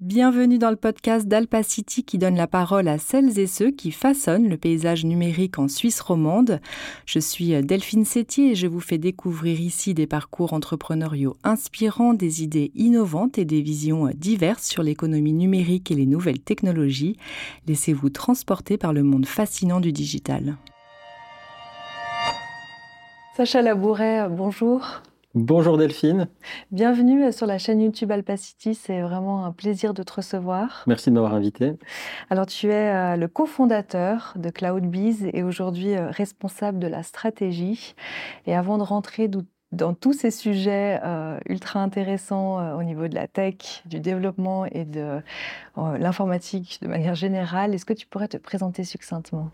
Bienvenue dans le podcast d'Alpacity qui donne la parole à celles et ceux qui façonnent le paysage numérique en Suisse romande. Je suis Delphine Sétier et je vous fais découvrir ici des parcours entrepreneuriaux inspirants, des idées innovantes et des visions diverses sur l'économie numérique et les nouvelles technologies. Laissez-vous transporter par le monde fascinant du digital. Sacha Labouret, bonjour. Bonjour Delphine. Bienvenue sur la chaîne YouTube Alpacity. C'est vraiment un plaisir de te recevoir. Merci de m'avoir invité. Alors, tu es euh, le cofondateur de CloudBees et aujourd'hui euh, responsable de la stratégie. Et avant de rentrer dans tous ces sujets euh, ultra intéressants au niveau de la tech, du développement et de l'informatique de manière générale, est-ce que tu pourrais te présenter succinctement?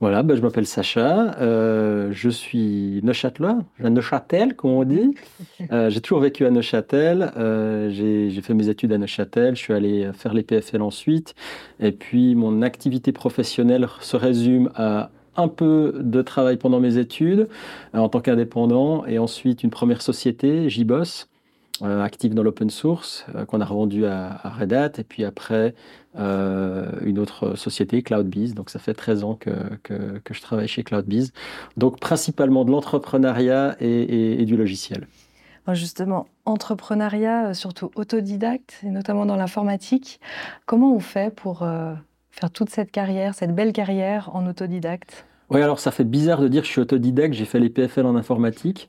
Voilà, ben, je m'appelle Sacha, euh, je suis Neuchâtelois, Neuchâtel, comme on dit. Euh, j'ai toujours vécu à Neuchâtel, euh, j'ai fait mes études à Neuchâtel, je suis allé faire les PFL ensuite, et puis mon activité professionnelle se résume à un peu de travail pendant mes études en tant qu'indépendant, et ensuite une première société, JBoss, euh, active dans l'open source, euh, qu'on a revendu à, Red Hat, et puis après euh, une autre société, CloudBees. Donc ça fait 13 ans que, je travaille chez CloudBees. Donc principalement de l'entrepreneuriat et, du logiciel. Justement, entrepreneuriat, surtout autodidacte, et notamment dans l'informatique. Comment on fait pour faire toute cette carrière, cette belle carrière en autodidacte. Oui, alors ça fait bizarre de dire que je suis autodidacte, j'ai fait les PFL en informatique,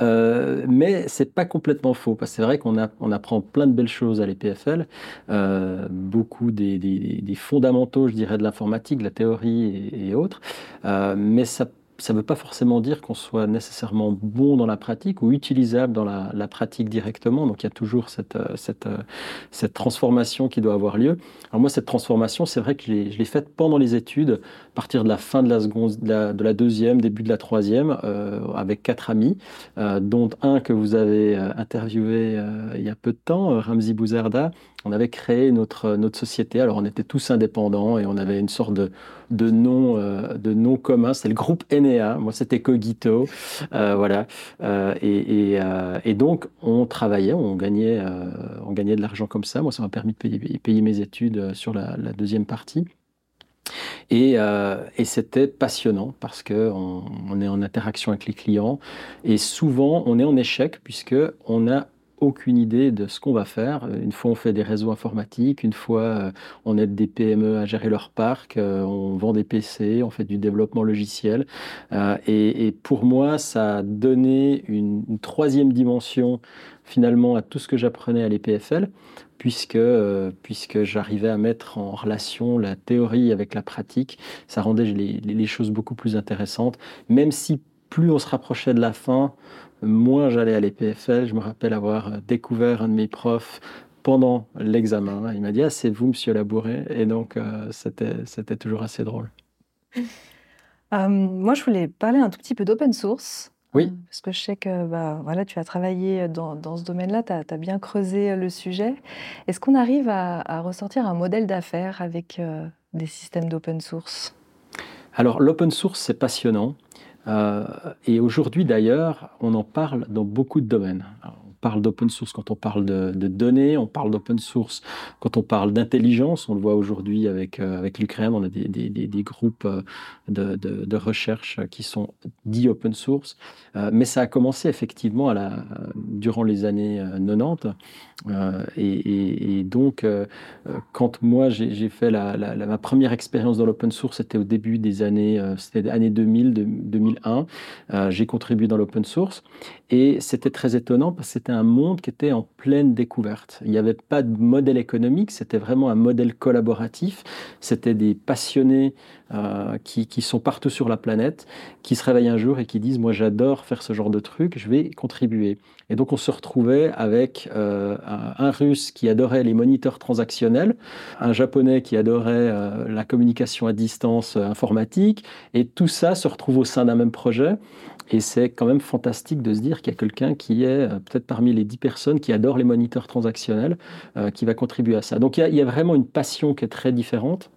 euh, mais c'est pas complètement faux, parce que c'est vrai qu'on on apprend plein de belles choses à l'EPFL, euh, beaucoup des, des, fondamentaux, je dirais, de l'informatique, de la théorie et, autres, euh, mais ça ça ne veut pas forcément dire qu'on soit nécessairement bon dans la pratique ou utilisable dans la, pratique directement. Donc il y a toujours cette, euh, euh, cette, transformation qui doit avoir lieu. Alors moi, cette transformation, c'est vrai que je l'ai faite pendant les études, à partir de la fin de la, deuxième, début de la troisième, euh, avec quatre amis, dont un que vous avez interviewé il y a peu de temps, Ramzi Bouzerda, on avait créé notre, notre société. Alors, on était tous indépendants et on avait une sorte de, de nom, euh, de nom commun. C'est le groupe Enea. Moi, c'était Cogito. Euh, voilà. Euh, et, donc, on travaillait, on gagnait, on gagnait de l'argent comme ça. Moi, ça m'a permis de payer, mes études sur la, deuxième partie. Et, et c'était passionnant parce qu'on on est en interaction avec les clients et souvent on est en échec puisque on a aucune idée de ce qu'on va faire. Une fois, on fait des réseaux informatiques, une fois, euh, on aide des PME à gérer leur parc, euh, on vend des PC, on fait du développement logiciel. Euh, et, pour moi, ça a donné une, troisième dimension finalement à tout ce que j'apprenais à l'EPFL, puisque, puisque j'arrivais à mettre en relation la théorie avec la pratique. Ça rendait les choses beaucoup plus intéressantes, même si plus on se rapprochait de la fin, moins j'allais à l'EPFL. Je me rappelle avoir découvert un de mes profs pendant l'examen. Il m'a dit Ah, c'est vous, monsieur Labouret. Et donc, euh, c'était toujours assez drôle. Euh, moi, je voulais parler un tout petit peu d'open source. Oui. Euh, parce que je sais que bah, voilà, tu as travaillé dans, dans ce domaine-là, tu as, bien creusé le sujet. Est-ce qu'on arrive à, ressortir un modèle d'affaires avec des systèmes d'open source? Alors, l'open source, c'est passionnant. Euh, et aujourd'hui, d'ailleurs, on en parle dans beaucoup de domaines parle d'open source quand on parle de, données, on parle d'open source quand on parle d'intelligence. On le voit aujourd'hui avec, euh, avec l'Ukraine, on a des, des, des, groupes euh, de, de, recherche qui sont dits open source. Euh, mais ça a commencé effectivement à la, durant les années 90. Et, et, donc, quand moi j'ai fait la, ma première expérience dans l'open source, c'était au début des années, années 2000, 2001. j'ai contribué dans l'open source et c'était très étonnant parce que c'était un monde qui était en pleine découverte. Il n'y avait pas de modèle économique, c'était vraiment un modèle collaboratif. C'était des passionnés euh, qui, qui, sont partout sur la planète, qui se réveillent un jour et qui disent Moi, j'adore faire ce genre de truc, je vais contribuer. Et donc, on se retrouvait avec euh, un, russe qui adorait les moniteurs transactionnels, un japonais qui adorait euh, la communication à distance informatique, et tout ça se retrouve au sein d'un même projet. Et c'est quand même fantastique de se dire qu'il y a quelqu'un qui est euh, peut-être parmi les dix personnes qui adore les moniteurs transactionnels, euh, qui va contribuer à ça. Donc il y, a, vraiment une passion qui est très différente.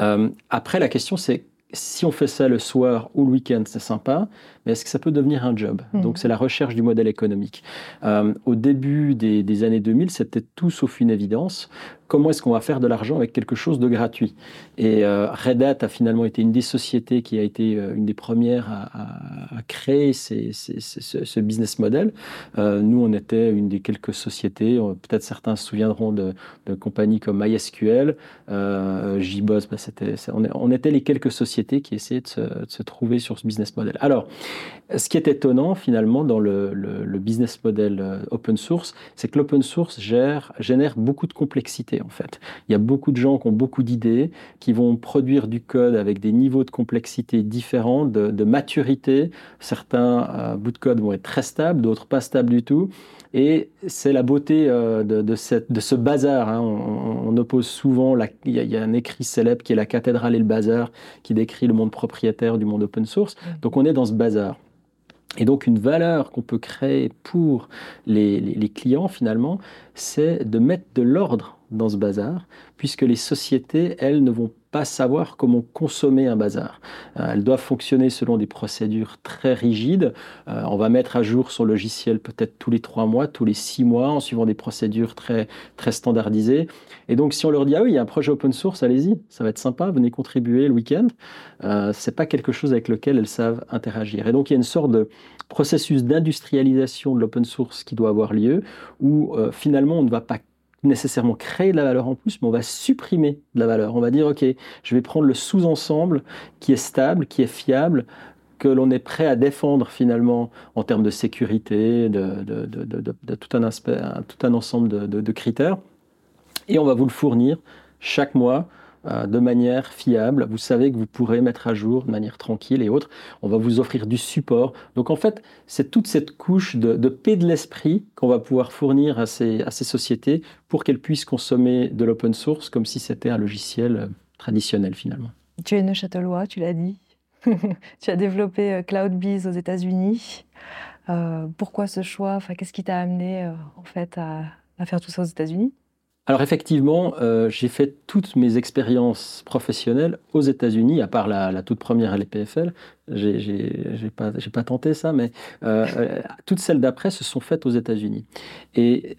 Euh, après, la question c'est si on fait ça le soir ou le week-end, c'est sympa, mais est-ce que ça peut devenir un job? Mmh. Donc c'est la recherche du modèle économique. Euh, au début des, des années 2000, c'était tout sauf une évidence comment est-ce qu'on va faire de l'argent avec quelque chose de gratuit? Et euh, Red Hat a finalement été une des sociétés qui a été euh, une des premières à, créer ce, business model. Euh, nous, on était une des quelques sociétés, peut-être certains se souviendront de, compagnies comme MySQL, JBoss, bah, on, était les quelques sociétés qui essayaient de se, trouver sur ce business model. Alors, ce qui est étonnant finalement dans le, business model open source, c'est que l'open source génère beaucoup de complexité en fait. Il y a beaucoup de gens qui ont beaucoup d'idées, qui vont produire du code avec des niveaux de complexité différents, de, maturité. Certains euh, bouts de code vont être très stables, d'autres pas stables du tout. Et c'est la beauté euh, de, ce bazar. Hein. On, oppose souvent, il, y a, un écrit célèbre qui est La cathédrale et le bazar, qui décrit le monde propriétaire du monde open source. Mmh. Donc on est dans ce bazar. Et donc une valeur qu'on peut créer pour les clients finalement, c'est de mettre de l'ordre dans ce bazar, puisque les sociétés, elles, ne vont pas savoir comment consommer un bazar. Euh, elles doivent fonctionner selon des procédures très rigides. Euh, on va mettre à jour son logiciel peut-être tous les trois mois, tous les six mois, en suivant des procédures très, très standardisées. Et donc, si on leur dit, ah oui, il y a un projet open source, allez-y, ça va être sympa, venez contribuer le week-end, euh, c'est pas quelque chose avec lequel elles savent interagir. Et donc, il y a une sorte de processus d'industrialisation de l'open source qui doit avoir lieu, où euh, finalement, on ne va pas nécessairement créer de la valeur en plus, mais on va supprimer de la valeur. On va dire, OK, je vais prendre le sous-ensemble qui est stable, qui est fiable, que l'on est prêt à défendre finalement en termes de sécurité, de, tout, un aspect, tout un ensemble de critères, et on va vous le fournir chaque mois de manière fiable. Vous savez que vous pourrez mettre à jour de manière tranquille et autres. On va vous offrir du support. Donc en fait, c'est toute cette couche de, paix de l'esprit qu'on va pouvoir fournir à ces, à ces sociétés pour qu'elles puissent consommer de l'open source comme si c'était un logiciel euh, traditionnel finalement. Tu es neuchâtelois, tu l'as dit. tu as développé euh, CloudBees aux États-Unis. pourquoi ce choix? Enfin, Qu'est-ce qui t'a amené en fait à, à faire tout ça aux États-Unis? Alors effectivement, euh, j'ai fait toutes mes expériences professionnelles aux États-Unis, à part la, toute première à l'EPFL. J'ai pas, pas tenté ça, mais euh, euh, toutes celles d'après se sont faites aux États-Unis. Et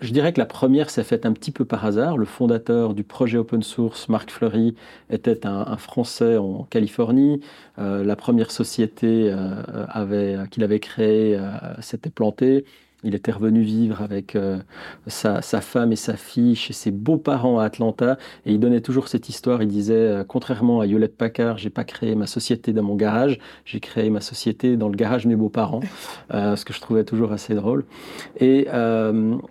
je dirais que la première s'est faite un petit peu par hasard. Le fondateur du projet open source, Marc Fleury, était un, Français en Californie. la première société qu'il avait créée s'était plantée. Il était revenu vivre avec euh, sa, femme et sa fille chez ses beaux-parents à Atlanta. Et il donnait toujours cette histoire. Il disait, euh, contrairement à Hewlett Packard, j'ai pas créé ma société dans mon garage, j'ai créé ma société dans le garage de mes beaux-parents, euh, ce que je trouvais toujours assez drôle. Et,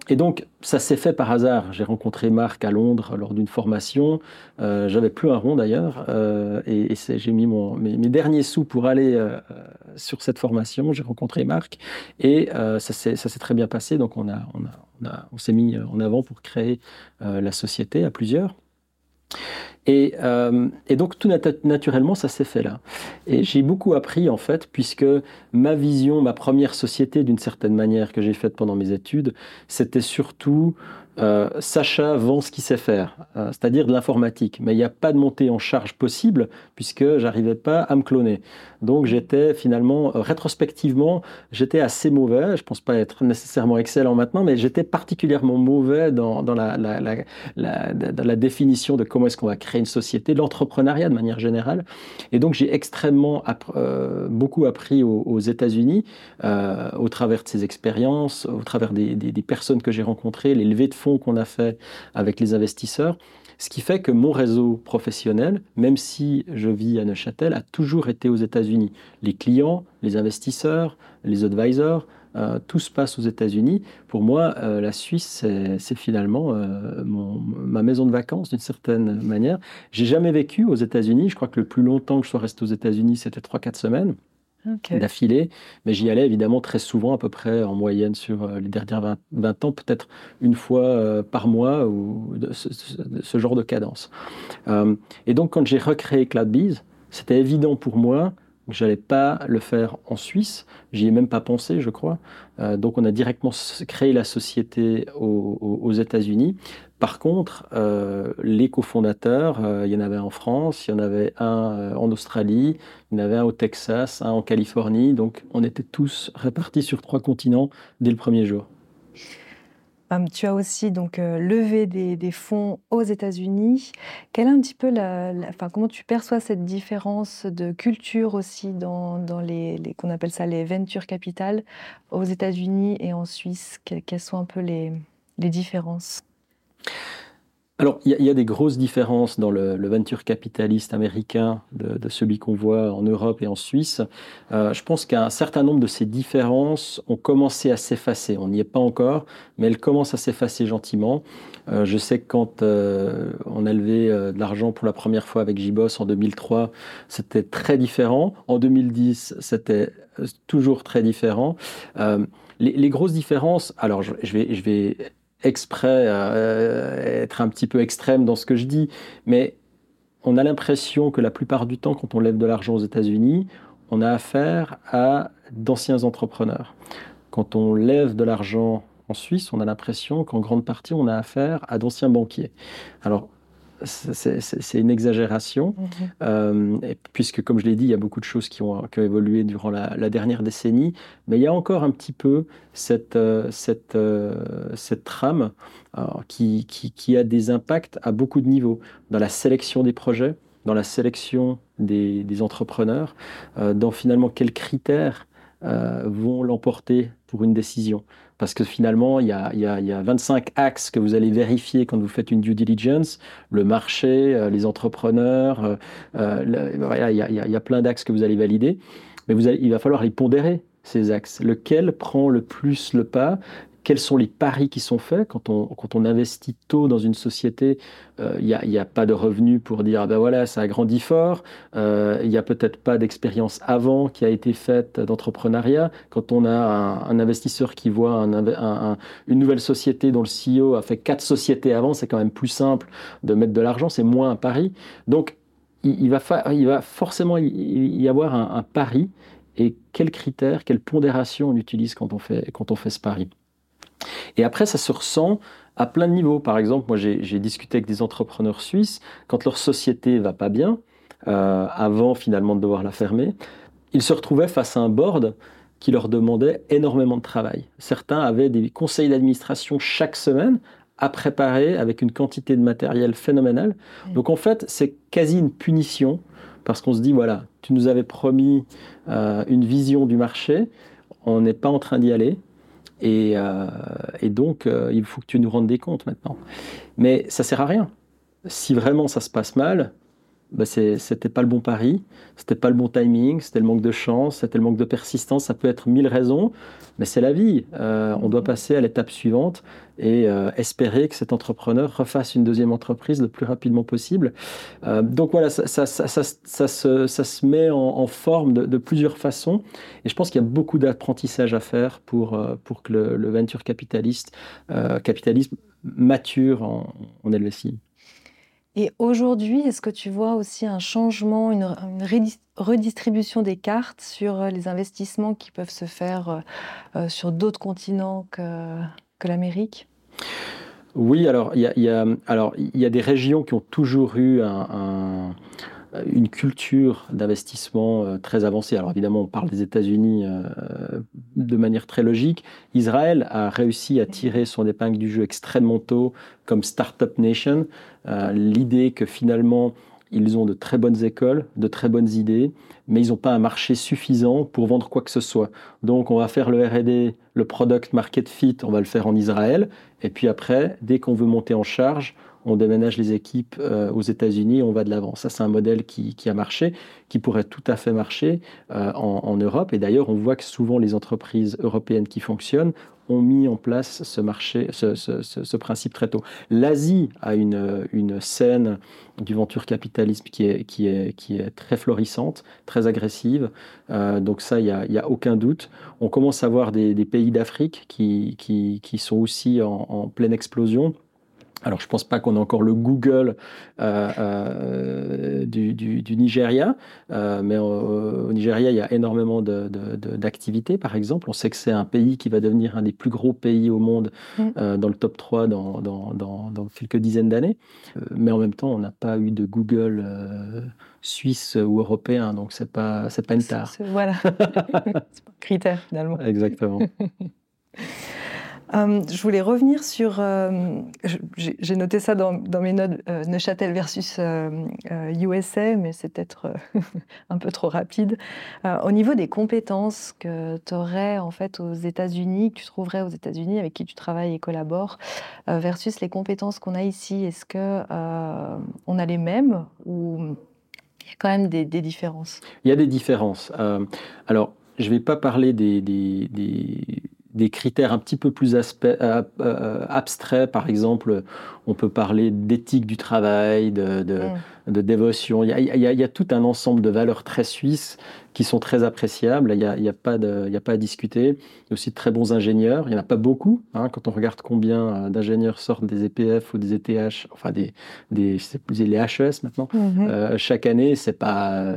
et donc, ça s'est fait par hasard. J'ai rencontré Marc à Londres lors d'une formation. Euh, J'avais plus un rond d'ailleurs. et, j'ai mis mes, derniers sous pour aller sur cette formation. J'ai rencontré Marc. Et ça s'est très bien passé. Donc, on, s'est mis en avant pour créer euh, la société à plusieurs. Et, euh, et, donc tout naturellement, ça s'est fait là. Et j'ai beaucoup appris en fait, puisque ma vision, ma première société d'une certaine manière que j'ai faite pendant mes études, c'était surtout euh, Sacha vend ce qu'il sait faire, euh, c'est-à-dire de l'informatique. Mais il n'y a pas de montée en charge possible puisque j'arrivais pas à me cloner. Donc j'étais finalement, euh, rétrospectivement, j'étais assez mauvais. Je pense pas être nécessairement excellent maintenant, mais j'étais particulièrement mauvais dans, la, définition de comment est-ce qu'on va créer une société, l'entrepreneuriat de manière générale. Et donc j'ai extrêmement beaucoup appris aux, États-Unis au travers de ces expériences, au travers des, des personnes que j'ai rencontrées, les levées de qu'on a fait avec les investisseurs. Ce qui fait que mon réseau professionnel, même si je vis à Neuchâtel, a toujours été aux États-Unis. Les clients, les investisseurs, les advisors, euh, tout se passe aux États-Unis. Pour moi, euh, la Suisse, c'est finalement euh, ma maison de vacances d'une certaine manière. J'ai jamais vécu aux États-Unis. Je crois que le plus longtemps que je sois resté aux États-Unis, c'était 3-4 semaines d'affilée. Mais j'y allais évidemment très souvent, à peu près en moyenne sur euh, les dernières 20, ans, peut-être une fois euh, par mois, ou de ce, genre de cadence. Euh, et donc, quand j'ai recréé CloudBees, c'était évident pour moi j'allais pas le faire en Suisse. J'y ai même pas pensé, je crois. Euh, donc, on a directement créé la société aux, États-Unis. Par contre, euh, les cofondateurs, euh, il y en avait en France, il y en avait un en Australie, il y en avait un au Texas, un en Californie. Donc, on était tous répartis sur trois continents dès le premier jour tu as aussi donc euh, levé des, fonds aux États-Unis. Quelle est un petit peu la, comment tu perçois cette différence de culture aussi dans, dans les, qu'on appelle ça les capital aux États-Unis et en Suisse? Quelles sont un peu les, les différences? Alors, il y, a des grosses différences dans le, venture capitaliste américain de, celui qu'on voit en Europe et en Suisse. Euh, je pense qu'un certain nombre de ces différences ont commencé à s'effacer. On n'y est pas encore, mais elles commencent à s'effacer gentiment. Euh, je sais que quand euh, on a levé de l'argent pour la première fois avec JBoss en 2003, c'était très différent. En 2010, c'était toujours très différent. Les, grosses différences, alors je, vais, je vais exprès euh, être un petit peu extrême dans ce que je dis, mais on a l'impression que la plupart du temps, quand on lève de l'argent aux États-Unis, on a affaire à d'anciens entrepreneurs. Quand on lève de l'argent en Suisse, on a l'impression qu'en grande partie, on a affaire à d'anciens banquiers. Alors, c'est une exagération, mhm. euh, puisque, comme je l'ai dit, il y a beaucoup de choses qui ont, évolué durant la, dernière décennie, mais il y a encore un petit peu cette, euh, cette, euh, cette trame qui, qui, a des impacts à beaucoup de niveaux, dans la sélection des projets, dans la sélection des, des entrepreneurs, dans finalement quels critères vont l'emporter pour une décision. Parce que finalement, il y, a, il, y a, il y, a, 25 axes que vous allez vérifier quand vous faites une due diligence. Le marché, euh, les entrepreneurs, il, y a, plein d'axes que vous allez valider. Mais il va falloir les pondérer, ces axes. Lequel prend le plus le pas quels sont les paris qui sont faits quand on, quand on investit tôt dans une société euh, Il n'y a, a, pas de revenus pour dire ah ben voilà ça a grandi fort. Euh, il n'y a peut-être pas d'expérience avant qui a été faite d'entrepreneuriat. Quand on a un, investisseur qui voit un, une nouvelle société dont le CEO a fait quatre sociétés avant, c'est quand même plus simple de mettre de l'argent, c'est moins un pari. Donc il, va, il va forcément y avoir un, pari et quels critères, quelles pondérations on utilise quand on fait, quand on fait ce pari? Et après, ça se ressent à plein de niveaux. Par exemple, moi, j'ai discuté avec des entrepreneurs suisses, quand leur société va pas bien, euh, avant finalement de devoir la fermer, ils se retrouvaient face à un board qui leur demandait énormément de travail. Certains avaient des conseils d'administration chaque semaine à préparer avec une quantité de matériel phénoménale. Mmh. Donc en fait, c'est quasi une punition parce qu'on se dit, voilà, tu nous avais promis euh, une vision du marché, on n'est pas en train d'y aller, euh, et, donc, euh, il faut que tu nous rendes des comptes maintenant. Mais ça sert à rien. Si vraiment ça se passe mal, bah c'était pas le bon pari, c'était pas le bon timing, c'était le manque de chance, c'était le manque de persistance. Ça peut être mille raisons, mais c'est la vie. Euh, on doit passer à l'étape suivante et euh, espérer que cet entrepreneur refasse une deuxième entreprise le plus rapidement possible. Euh, donc voilà, ça, ça, ça, ça, se, ça se met en, forme de, de, plusieurs façons. Et je pense qu'il y a beaucoup d'apprentissage à faire pour, pour que le, le venture capitaliste, capitalisme mature en, en LSI. Et aujourd'hui, est-ce que tu vois aussi un changement, une, redistribution des cartes sur euh, les investissements qui peuvent se faire euh, euh, sur d'autres continents que, que l'Amérique? Oui, alors il y, a, alors il y a des régions qui ont toujours eu un une culture d'investissement euh, très avancée. Alors évidemment, on parle des États-Unis euh, de manière très logique. Israël a réussi à tirer son épingle du jeu extrêmement tôt comme Startup Nation. Euh, l'idée que finalement, ils ont de très bonnes écoles, de très bonnes idées, mais ils n'ont pas un marché suffisant pour vendre quoi que ce soit. Donc on va faire le RD, le Product Market Fit, on va le faire en Israël, et puis après, dès qu'on veut monter en charge, on déménage les équipes euh, aux États-Unis, on va de l'avant. Ça, c'est un modèle qui, a marché, qui pourrait tout à fait marcher euh, en, Europe. Et d'ailleurs, on voit que souvent les entreprises européennes qui fonctionnent ont mis en place ce marché, ce, principe très tôt. L'Asie a une, scène du venture capitalisme qui est, très florissante, très agressive. Euh, donc ça, il n'y a, a, aucun doute. On commence à voir des, pays d'Afrique qui, qui, sont aussi en pleine explosion. Alors, je ne pense pas qu'on ait encore le Google euh, euh, du, Nigeria, euh, mais au, Nigeria, il y a énormément d'activités, par exemple. On sait que c'est un pays qui va devenir un des plus gros pays au monde mm. dans le top 3 dans, dans quelques dizaines d'années. mais en même temps, on n'a pas eu de Google suisse ou européen, donc ce n'est pas, pas une tare. Voilà, c'est pas un critère finalement. Exactement. Euh, je voulais revenir sur. Euh, j'ai noté ça dans, mes notes, euh, Neuchâtel versus USA, mais c'est peut-être un peu trop rapide. au niveau des compétences que tu aurais en fait aux États-Unis, que tu trouverais aux États-Unis, avec qui tu travailles et collabores, versus les compétences qu'on a ici, est-ce que on a les mêmes ou il y a quand même des, différences? Il y a des différences. alors, je ne vais pas parler des critères un petit peu plus euh, euh, abstraits. Par exemple, on peut parler d'éthique du travail, de, de, dévotion. Il y, a, tout un ensemble de valeurs très suisses qui sont très appréciables. Il n'y a, a, pas a pas à discuter. Il y a aussi de très bons ingénieurs. Il n'y en a pas beaucoup. Hein, quand on regarde combien euh, d'ingénieurs sortent des EPF ou des ETH, enfin des, des plus les HES maintenant, mm-hmm. chaque année, c'est pas,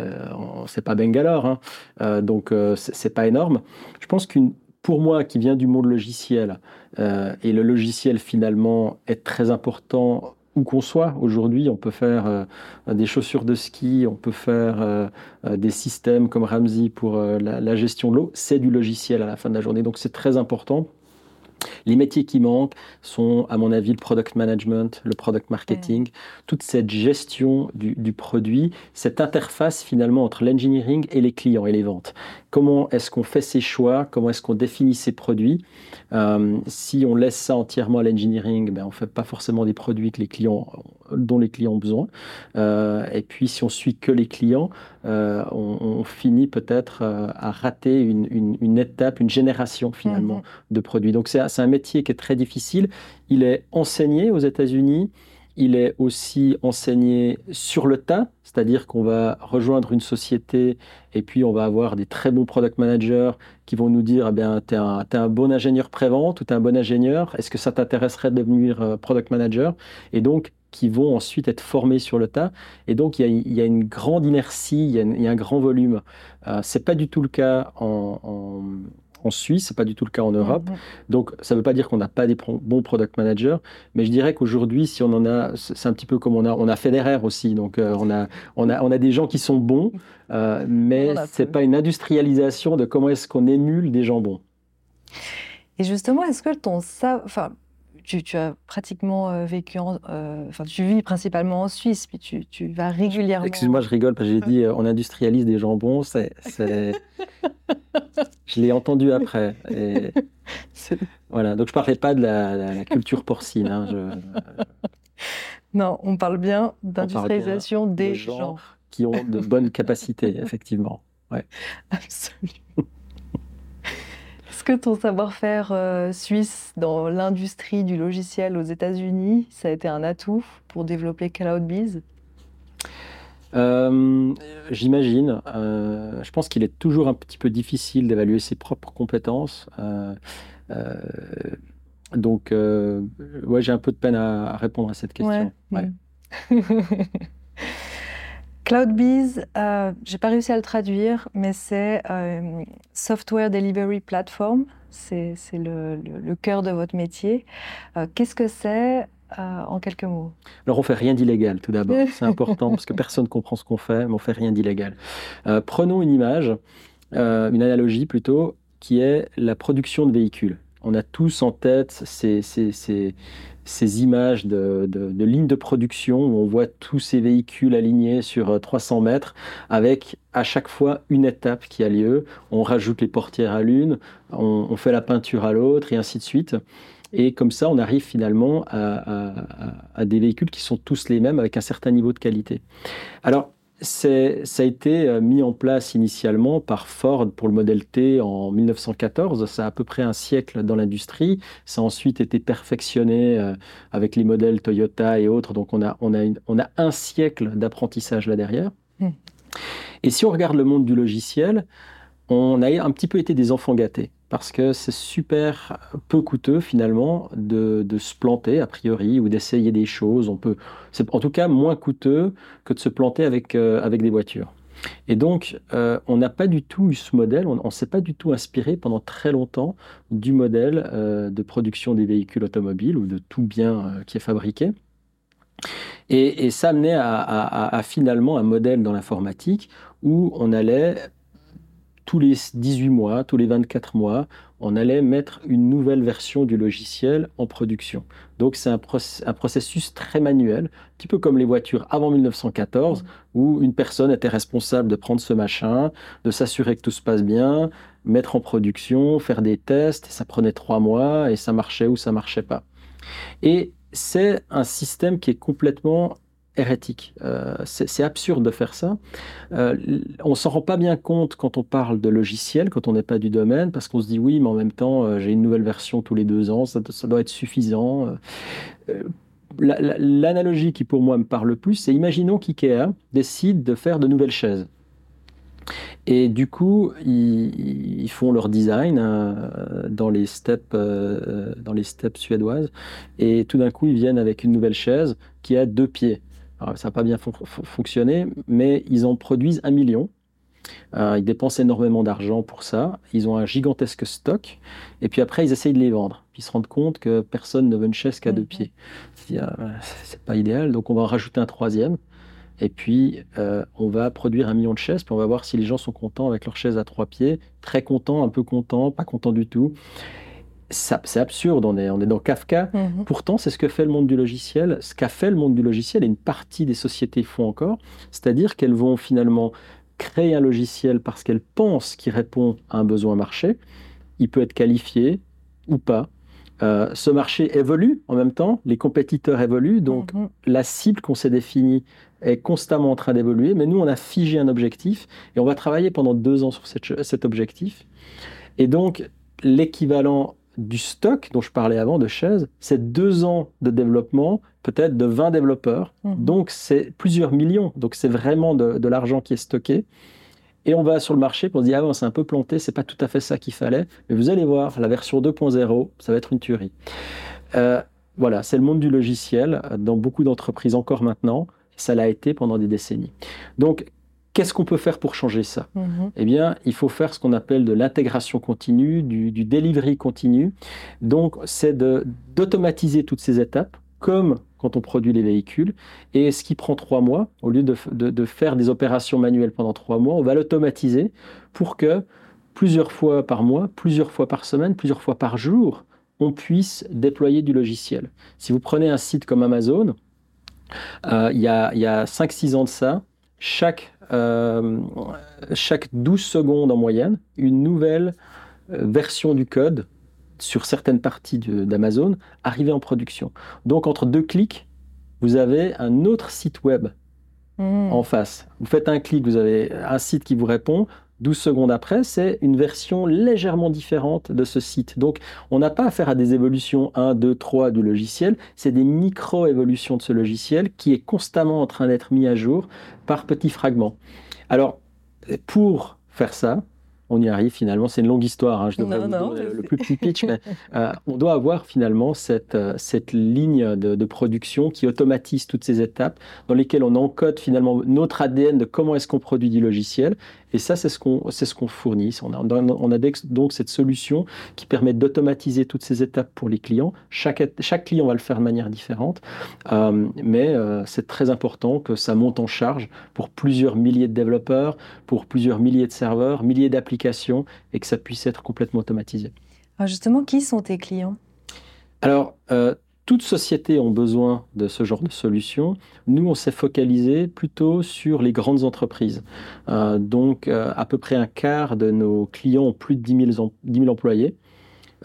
c'est pas Bangalore. Hein. donc, c'est pas énorme. Je pense qu'une pour moi, qui vient du monde logiciel, euh, et le logiciel finalement est très important où qu'on soit. Aujourd'hui, on peut faire euh, des chaussures de ski, on peut faire euh, des systèmes comme Ramsey pour la, la, gestion de l'eau. C'est du logiciel à la fin de la journée, donc c'est très important. Les métiers qui manquent sont, à mon avis, le product management, le product marketing, toute cette gestion du, produit, cette interface finalement entre l'engineering et les clients et les ventes. Comment est-ce qu'on fait ses choix Comment est-ce qu'on définit ses produits euh, Si on laisse ça entièrement à l'engineering, ben, on ne fait pas forcément des produits que les clients, dont les clients ont besoin. Euh, et puis, si on suit que les clients, euh, on, finit peut-être à rater une, étape, une génération finalement mm-hmm. de produits. Donc, c'est un métier qui est très difficile. Il est enseigné aux États-Unis. Il est aussi enseigné sur le tas, c'est-à-dire qu'on va rejoindre une société et puis on va avoir des très bons product managers qui vont nous dire, eh bien, tu un bon ingénieur prévente ou tu un bon ingénieur, est-ce que ça t'intéresserait de devenir euh, product manager? Et donc, qui vont ensuite être formés sur le tas. Et donc, il y a, une grande inertie, il y a, un grand volume. Euh, Ce n'est pas du tout le cas en Suisse, c'est pas du tout le cas en Europe. Mhm. Donc, ça ne veut pas dire qu'on n'a pas des bons product managers, mais je dirais qu'aujourd'hui, si on en a, c'est un petit peu comme on a, on a Federer aussi. Donc, euh, on, a, on, a, on a des gens qui sont bons, euh, mais c'est pas une industrialisation de comment est-ce qu'on émule des gens bons. Et justement, est-ce que ton, enfin, tu, as pratiquement euh, vécu, euh, enfin, tu vis principalement en Suisse, puis tu, tu vas régulièrement. Excuse-moi, je rigole parce que j'ai dit euh, on industrialise des jambons. C'est, je l'ai entendu après. Et... Voilà, donc je parlais pas de la, culture porcine. Hein, non, on parle bien d'industrialisation des gens qui ont de bonnes capacités, effectivement. Ouais. Absolument que ton savoir-faire euh, suisse dans l'industrie du logiciel aux États-Unis, ça a été un atout pour développer CloudBees euh, J'imagine. Euh, je pense qu'il est toujours un petit peu difficile d'évaluer ses propres compétences. donc, ouais, j'ai un peu de peine à, répondre à cette question. Ouais. CloudBees, euh, j'ai pas réussi à le traduire, mais c'est euh, Software Delivery Platform. C'est le, cœur de votre métier. Euh, qu'est-ce que c'est en quelques mots? Alors, on fait rien d'illégal, tout d'abord. C'est important parce que personne ne comprend ce qu'on fait, mais on fait rien d'illégal. prenons une image, une analogie plutôt, qui est la production de véhicules. On a tous en tête ces, images de, de, lignes de production où on voit tous ces véhicules alignés sur 300 euh, mètres avec à chaque fois une étape qui a lieu. On rajoute les portières à l'une, on, fait la peinture à l'autre et ainsi de suite. Et comme ça, on arrive finalement à, à, des véhicules qui sont tous les mêmes avec un certain niveau de qualité. Alors, ça a été euh, mis en place initialement par Ford pour le modèle T en 1914. Ça a à peu près un siècle dans l'industrie. Ça a ensuite été perfectionné euh, avec les modèles Toyota et autres. Donc on a, on a, on a un siècle d'apprentissage là derrière. Hmm. Et si on regarde le monde du logiciel, on a un petit peu été des enfants gâtés. Parce que c'est super peu coûteux finalement de, se planter a priori ou d'essayer des choses. On peut, c'est en tout cas moins coûteux que de se planter avec, euh, avec des voitures. Et donc, euh, on n'a pas du tout eu ce modèle, on ne s'est pas du tout inspiré pendant très longtemps du modèle euh, de production des véhicules automobiles ou de tout bien qui est fabriqué. Et, ça amenait à, finalement un modèle dans l'informatique où on allait tous les 18 mois, tous les 24 mois, on allait mettre une nouvelle version du logiciel en production. Donc c'est un, processus très manuel, un petit peu comme les voitures avant 1914, où une personne était responsable de prendre ce machin, de s'assurer que tout se passe bien, mettre en production, faire des tests, ça prenait trois mois et ça marchait ou ça marchait pas. Et c'est un système qui est complètement hérétique. Euh, c'est absurde de faire ça. Euh, on s'en rend pas bien compte quand on parle de logiciel, quand on n'est pas du domaine, parce qu'on se dit oui, mais en même temps, euh, j'ai une nouvelle version tous les deux ans, ça, doit être suffisant. L'analogie qui pour moi me parle le plus, c'est imaginons qu'IKEA décide de faire de nouvelles chaises. Et du coup, ils, font leur design dans, les steppes, dans les steppes suédoises. Et tout d'un coup, ils viennent avec une nouvelle chaise qui a deux pieds ça n'a pas bien fonctionné, mais ils en produisent un million. Euh, ils dépensent énormément d'argent pour ça. Ils ont un gigantesque stock. Et puis après, ils essayent de les vendre. Ils se rendent compte que personne ne veut une chaise qu'à deux mhm. pieds. Euh, c'est pas idéal. Donc on va en rajouter un troisième. Et puis euh, on va produire un million de chaises. Puis on va voir si les gens sont contents avec leur chaise à trois pieds. Très contents, un peu contents, pas contents du tout c'est absurde, on est, on est dans Kafka. Mhm. Pourtant, c'est ce que fait le monde du logiciel. Ce qu'a fait le monde du logiciel, et une partie des sociétés font encore, c'est-à-dire qu'elles vont finalement créer un logiciel parce qu'elles pensent qu'il répond à un besoin marché. Il peut être qualifié ou pas. Euh, ce marché évolue en même temps, les compétiteurs évoluent, donc mhm. la cible qu'on s'est définie est constamment en train d'évoluer, mais nous, on a figé un objectif et on va travailler pendant deux ans sur cet objectif. Et donc, l'équivalent du stock dont je parlais avant de chaises, c'est deux ans de développement, peut-être de 20 développeurs. Mhm. Donc, c'est plusieurs millions. Donc, c'est vraiment de, l'argent qui est stocké. Et on va sur le marché pour se dire, ah bon, c'est un peu planté, c'est pas tout à fait ça qu'il fallait. Mais vous allez voir, la version 2.0, ça va être une tuerie. Euh, voilà, c'est le monde du logiciel dans beaucoup d'entreprises encore maintenant. Ça l'a été pendant des décennies. Donc, Qu'est-ce qu'on peut faire pour changer ça mhm. Eh bien, il faut faire ce qu'on appelle de l'intégration continue, du, delivery continu. Donc, c'est d'automatiser toutes ces étapes, comme quand on produit les véhicules. Et ce qui prend trois mois, au lieu de, faire des opérations manuelles pendant trois mois, on va l'automatiser pour que plusieurs fois par mois, plusieurs fois par semaine, plusieurs fois par jour, on puisse déployer du logiciel. Si vous prenez un site comme Amazon, euh, il y a, a 5-6 ans de ça, chaque euh, chaque 12 secondes en moyenne, une nouvelle euh, version du code sur certaines parties d'Amazon arrivait en production. Donc entre deux clics, vous avez un autre site web mmh. en face. Vous faites un clic, vous avez un site qui vous répond. 12 secondes après, c'est une version légèrement différente de ce site. Donc, on n'a pas affaire à des évolutions 1, 2, 3 du logiciel, c'est des micro-évolutions de ce logiciel qui est constamment en train d'être mis à jour par petits fragments. Alors, pour faire ça, on y arrive finalement. C'est une longue histoire, hein. je devrais vous donner le plus petit pitch, mais euh, on doit avoir finalement cette, euh, cette ligne de, de, production qui automatise toutes ces étapes, dans lesquelles on encode finalement notre ADN de comment est-ce qu'on produit du logiciel, et ça, c'est ce qu'on ce qu'on fournit. On a, on a donc cette solution qui permet d'automatiser toutes ces étapes pour les clients. Chaque, chaque client va le faire de manière différente, euh, mais euh, c'est très important que ça monte en charge pour plusieurs milliers de développeurs, pour plusieurs milliers de serveurs, milliers d'applications, et que ça puisse être complètement automatisé. Alors justement, qui sont tes clients? Alors, euh, toutes sociétés ont besoin de ce genre de solution. Nous, on s'est focalisé plutôt sur les grandes entreprises. Euh, donc, euh, à peu près un quart de nos clients ont plus de 10 000, employés.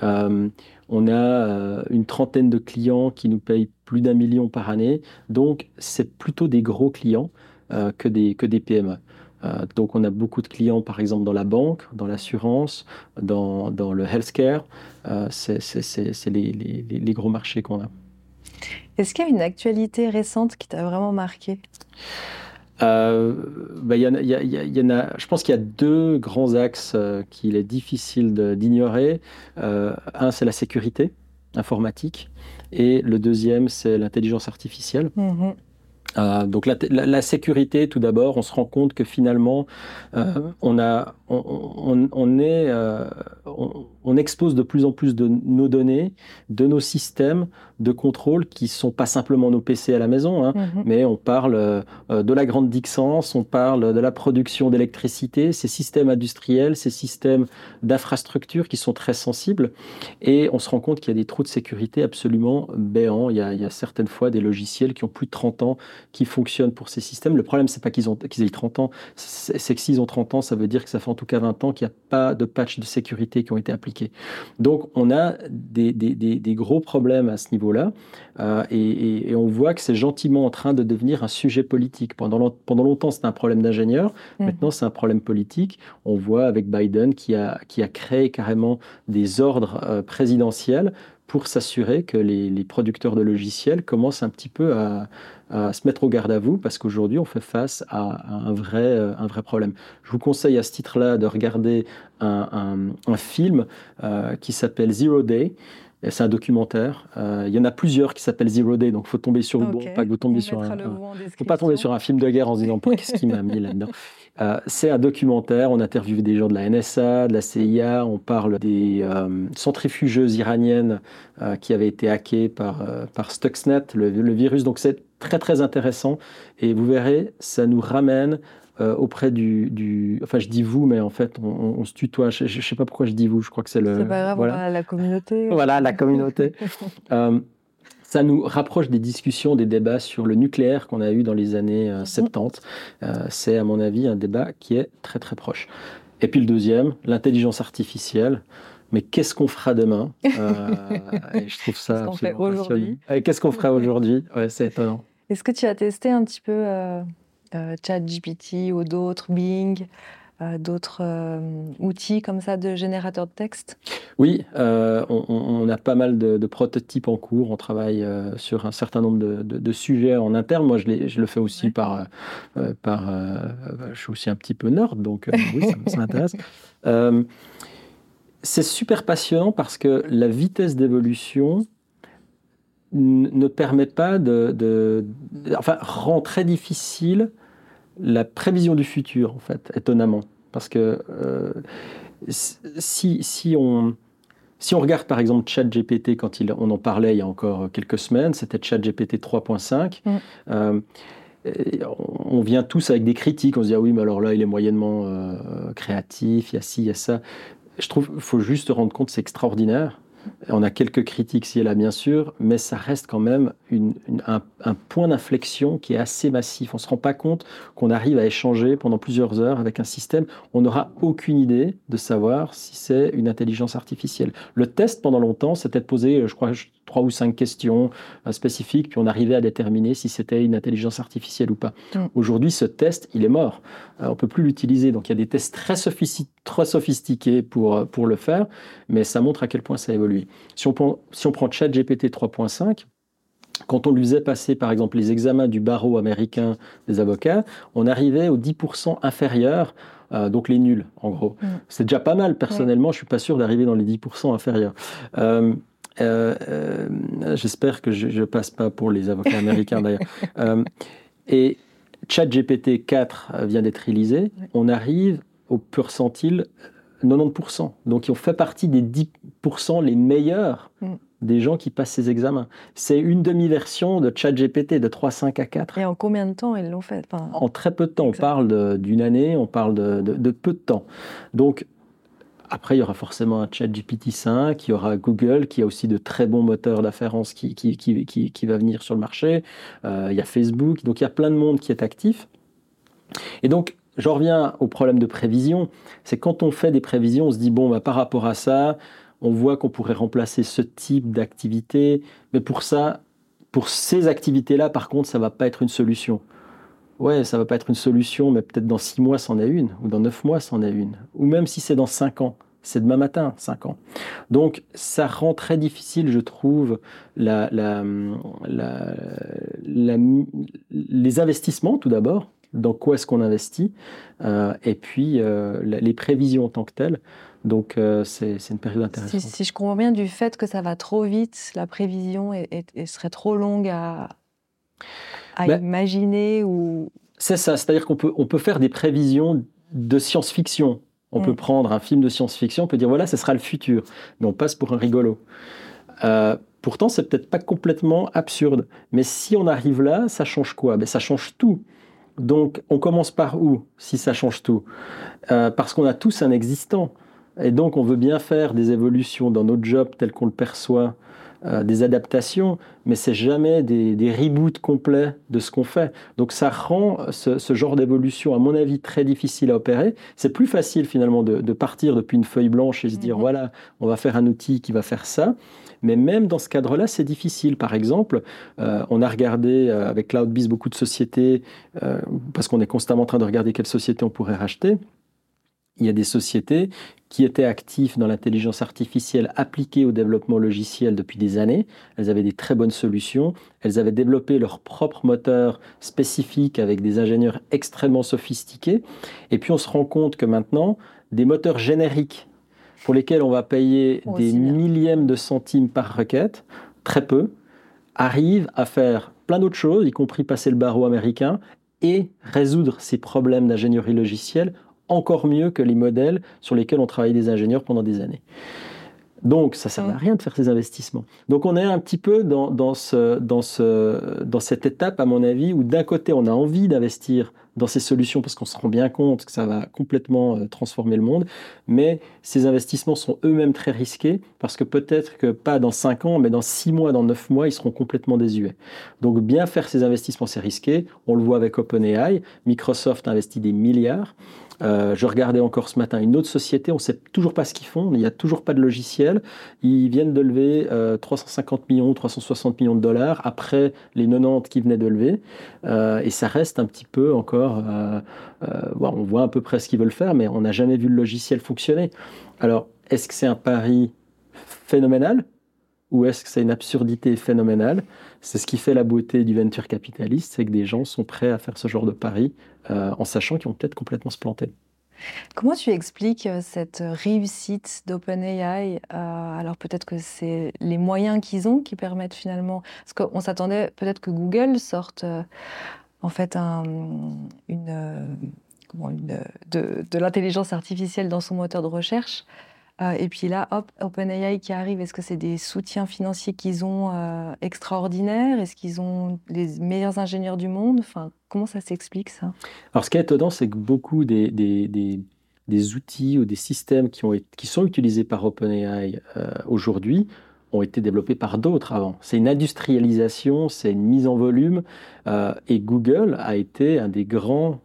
Euh, on a une trentaine de clients qui nous payent plus d'un million par année. Donc, c'est plutôt des gros clients que, des, que des PME. Donc, on a beaucoup de clients, par exemple, dans la banque, dans l'assurance, dans, dans, le healthcare. Euh, c'est les, gros marchés qu'on a. Est-ce qu'il y a une actualité récente qui t'a vraiment marqué? Y en a, y en a, je pense qu'il y a deux grands axes qu'il est difficile d'ignorer. un, c'est la sécurité informatique, et le deuxième, c'est l'intelligence artificielle. Mm-hmm. Euh, donc la, sécurité, tout d'abord, on se rend compte que finalement, euh, on, a, on, est, euh, on, expose de plus en plus de nos données, de nos systèmes de contrôle qui sont pas simplement nos PC à la maison, hein, mhm. mais on parle de la grande dixence, on parle de la production d'électricité, ces systèmes industriels, ces systèmes d'infrastructures qui sont très sensibles, et on se rend compte qu'il y a des trous de sécurité absolument béants. Il y, a, il y a certaines fois des logiciels qui ont plus de 30 ans qui fonctionnent pour ces systèmes. Le problème, c'est pas qu'ils ont qu'ils aient 30 ans, c'est que s'ils ont 30 ans, ça veut dire que ça fait en tout cas 20 ans qu'il n'y a pas de patch de sécurité qui ont été appliqués. Donc, on a des, des, des, gros problèmes à ce niveau-là, euh, et, on voit que c'est gentiment en train de devenir un sujet politique. Pendant, pendant longtemps, c'était un problème d'ingénieur, mmh. maintenant c'est un problème politique. On voit avec Biden qui a, qui a créé carrément des ordres euh, présidentiels pour s'assurer que les, producteurs de logiciels commencent un petit peu à, se mettre au garde à vous parce qu'aujourd'hui, on fait face à, un, vrai, euh, un vrai problème. Je vous conseille à ce titre-là de regarder un, un, film euh, qui s'appelle Zero Day. C'est un documentaire. Euh, il y en a plusieurs qui s'appellent Zero Day, donc il faut tomber sur le bon, pas que vous tombiez sur un. faut pas tomber sur un film de guerre en se disant qu'est-ce qui m'a mis là-dedans? c'est un documentaire. On interviewe des gens de la NSA, de la CIA. On parle des centrifugeuses iraniennes qui avaient été hackées par, par Stuxnet, le, le virus. Donc c'est très très intéressant. Et vous verrez, ça nous ramène euh, auprès du, Enfin, je dis vous, mais en fait, on, se tutoie. Je ne sais pas pourquoi je dis vous. Je crois que c'est le. C'est pas grave, voilà. la communauté. voilà, la communauté. Euh, ça nous rapproche des discussions, des débats sur le nucléaire qu'on a eu dans les années 70. Euh, mhm. c'est, à mon avis, un débat qui est très très proche. Et puis le deuxième, l'intelligence artificielle mais qu'est-ce qu'on fera demain? Je trouve ça absolument passionnant. Qu'est-ce qu'on fera aujourd'hui? Ouais, C'est étonnant. Est-ce que tu as testé un petit peu euh ChatGPT ou d'autres, Bing, euh, d'autres euh, outils comme ça de générateur de texte? Oui, on, a pas mal de, prototypes en cours. On travaille sur un certain nombre de, sujets en interne. Moi, je, je le fais aussi par. par je suis aussi un petit peu nerd, donc oui, ça, m'intéresse. c'est super passionnant parce que la vitesse d'évolution ne permet pas de, enfin, rend très difficile la prévision du futur, en fait, étonnamment. Parce que euh, si, si, on, si on regarde par exemple ChatGPT, quand il, on en parlait il y a encore quelques semaines, c'était ChatGPT 3.5. Mm. Euh, on vient tous avec des critiques, on se dit ah oui mais alors là il est moyennement euh, créatif, il y a ci, il y a ça. Je trouve qu'il faut juste se rendre compte c'est extraordinaire on a quelques critiques ici et là, bien sûr, mais ça reste quand même un, point d'inflexion qui est assez massif. On ne se rend pas compte qu'on arrive à échanger pendant plusieurs heures avec un système. On n'aura aucune idée de savoir si c'est une intelligence artificielle. Le test, pendant longtemps, c'était de poser, je crois, trois ou cinq questions euh, spécifiques, puis on arrivait à déterminer si c'était une intelligence artificielle ou pas. Mm. Aujourd'hui, ce test, il est mort. Euh, on ne peut plus l'utiliser. Donc il y a des tests très, très sophistiqués pour, euh, pour le faire, mais ça montre à quel point ça a évolué. Si on prend, si on prend ChatGPT 3.5, quand on lui faisait passer, par exemple, les examens du barreau américain des avocats, on arrivait aux 10% inférieurs, donc les nuls, en gros. Mm. C'est déjà pas mal, personnellement, je ne suis pas sûr d'arriver dans les 10% inférieurs. Euh, euh, j'espère que je ne passe pas pour les avocats américains d'ailleurs. Euh, et ChatGPT 4 vient d'être réalisé. On arrive au percentile 90%. Donc, on fait partie des 10% les meilleurs mm. des gens qui passent ces examens. C'est une demi-version de ChatGPT de 3.5 à 4. Et en combien de temps ils l'ont fait? En très peu de temps. On parle d'une année, on parle de, de, peu de temps. Donc, après, il y aura forcément un chat GPT-5, il y aura Google qui a aussi de très bons moteurs d'afférence qui, qui, qui, qui, va venir sur le marché. Euh, il y a Facebook, donc il y a plein de monde qui est actif. Et donc, j'en reviens au problème de prévision. C'est quand on fait des prévisions, on se dit, bon, bah, par rapport à ça, on voit qu'on pourrait remplacer ce type d'activité, mais pour ça, pour ces activités-là, par contre, ça ne va pas être une solution ouais, ça va pas être une solution, mais peut-être dans six mois, c'en est une, ou dans neuf mois, c'en est une, ou même si c'est dans cinq ans, c'est demain matin, cinq ans. Donc, ça rend très difficile, je trouve, la, la, les investissements, tout d'abord. dans quoi est-ce qu'on investit, et puis les prévisions en tant que telles. Donc c'est une période intéressante. Si, je comprends bien du fait que ça va trop vite, la prévision serait trop longue à, ben imaginer ou... C'est ça, c'est-à-dire qu'on peut, on peut faire des prévisions de science-fiction. On peut mm. prendre un film de science-fiction, on peut dire voilà, ce sera le futur, mais on passe pour un rigolo. Euh, pourtant, c'est peut-être pas complètement absurde. Mais si on arrive là, ça change quoi? Ben, Ça change tout. Donc, on commence par où si ça change tout? Euh, Parce qu'on a tous un existant. Et donc, on veut bien faire des évolutions dans notre job tel qu'on le perçoit euh, des adaptations, mais c'est jamais des, reboots complets de ce qu'on fait. Donc ça rend ce, genre d'évolution, à mon avis, très difficile à opérer. C'est plus facile finalement de, partir depuis une feuille blanche et se dire, mhm. voilà, on va faire un outil qui va faire ça. Mais même dans ce cadre-là, c'est difficile. Par exemple, euh, on a regardé euh, avec CloudBees beaucoup de sociétés, parce qu'on est constamment en train de regarder quelles sociétés on pourrait racheter il y a des sociétés qui étaient actives dans l'intelligence artificielle appliquée au développement logiciel depuis des années. Elles avaient des très bonnes solutions. Elles avaient développé leur propre moteur spécifique avec des ingénieurs extrêmement sophistiqués. Et puis on se rend compte que maintenant, des moteurs génériques pour lesquels on va payer des millièmes de centimes par requête, très peu, arrivent à faire plein d'autres choses, y compris passer le barreau américain, et résoudre ces problèmes d'ingénierie logicielle encore mieux que les modèles sur lesquels ont travaillé des ingénieurs pendant des années. Donc, ça ne sert à rien de faire ces investissements. Donc, on est un petit peu dans, dans, ce, dans, ce, dans cette étape, à mon avis, où d'un côté, on a envie d'investir dans ces solutions parce qu'on se rend bien compte que ça va complètement euh, transformer le monde, mais ces investissements sont eux-mêmes très risqués parce que peut-être que pas dans 5 ans, mais dans 6 mois, dans 9 mois, ils seront complètement désuets. Donc, bien faire ces investissements, c'est risqué. On le voit avec OpenAI. Microsoft investit des milliards. Euh, je regardais encore ce matin une autre société, on ne sait toujours pas ce qu'ils font, il n'y a toujours pas de logiciel. Ils viennent de lever 350 euh, millions, 360 millions de dollars après les 90 qu'ils venaient de lever. Euh, et ça reste un petit peu encore. on voit à peu près ce qu'ils veulent faire, mais on n'a jamais vu le logiciel fonctionner. Alors, est-ce que c'est un pari phénoménal? Ou est-ce que c'est une absurdité phénoménale? C'est ce qui fait la beauté du venture capitaliste, c'est que des gens sont prêts à faire ce genre de pari euh, en sachant qu'ils vont peut-être complètement se planter. Comment tu expliques euh, cette réussite d'OpenAI euh, Alors peut-être que c'est les moyens qu'ils ont qui permettent finalement... Parce qu'on s'attendait peut-être que Google sorte en fait une, de, de l'intelligence artificielle dans son moteur de recherche. Euh, et puis là, hop, OpenAI qui arrive, est-ce que c'est des soutiens financiers qu'ils ont euh, extraordinaires? Est-ce qu'ils ont les meilleurs ingénieurs du monde? Enfin, Comment ça s'explique ça? Alors ce qui est étonnant, c'est que beaucoup des, outils ou des systèmes qui, ont, qui sont utilisés par OpenAI euh, aujourd'hui ont été développés par d'autres avant. C'est une industrialisation, c'est une mise en volume, et Google a été un des grands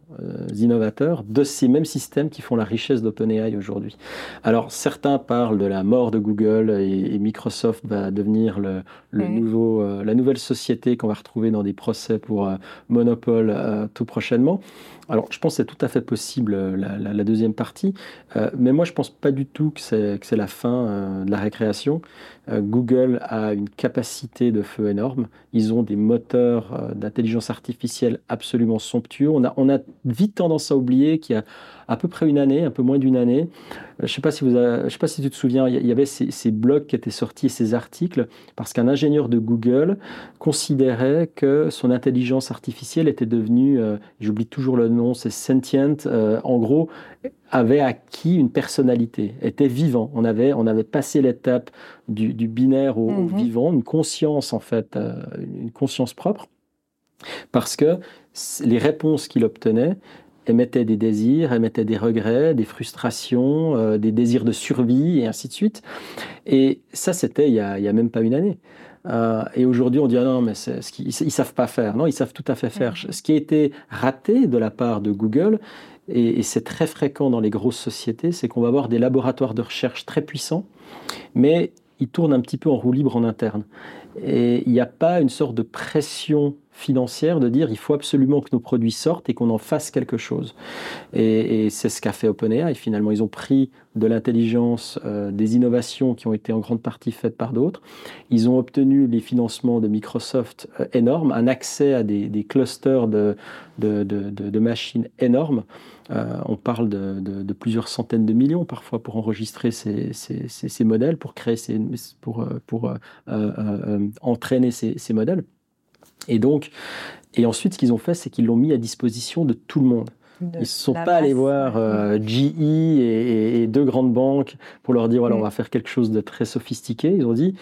innovateurs de ces mêmes systèmes qui font la richesse d'OpenAI aujourd'hui. Alors certains parlent de la mort de Google et, Microsoft va devenir le, nouveau, euh, la nouvelle société qu'on va retrouver dans des procès pour monopole tout prochainement. Alors, je pense que c'est tout à fait possible la, deuxième partie, mais moi je pense pas du tout que c'est la fin de la récréation. Google a une capacité de feu énorme. Ils ont des moteurs d'intelligence artificielle absolument somptueux. On a, on a vite tendance à oublier qu'il y a à peu près une année, un peu moins d'une année, euh, je ne sais, pas si vous je sais pas si tu te souviens, il y avait ces, ces blogs qui étaient sortis, ces articles, parce qu'un ingénieur de Google considérait que son intelligence artificielle était devenue, euh, j'oublie toujours le nom, c'est sentient, euh, en gros, avait acquis une personnalité, était vivant. On avait, on avait passé l'étape du, binaire au, mm-hmm. vivant, une conscience en fait, une conscience propre parce que les réponses qu'il obtenait émettaient des désirs, émettaient des regrets, des frustrations, euh, des désirs de survie et ainsi de suite. Et ça, c'était il n'y a, même pas une année. Euh, et aujourd'hui, on dit ah non, mais ce qu'ils, ils savent pas faire. Non, ils savent tout à fait faire. Ce qui a été raté de la part de Google, et, et c'est très fréquent dans les grosses sociétés, c'est qu'on va avoir des laboratoires de recherche très puissants, mais ils tournent un petit peu en roue libre en interne. Et il n'y a pas une sorte de pression financière de dire il faut absolument que nos produits sortent et qu'on en fasse quelque chose. Et, c'est ce qu'a fait OpenAI. Finalement, ils ont pris de l'intelligence, euh, des innovations qui ont été en grande partie faites par d'autres. Ils ont obtenu les financements de Microsoft euh, énormes, un accès à des, clusters de, machines énormes. Euh, on parle de, plusieurs centaines de millions parfois pour enregistrer ces, modèles, pour créer ces, pour entraîner ces, modèles. Et donc, et ensuite, ce qu'ils ont fait, c'est qu'ils l'ont mis à disposition de tout le monde. Ils ne sont pas allés voir euh, GE et, deux grandes banques pour leur dire voilà, on va faire quelque chose de très sophistiqué. Ils ont dit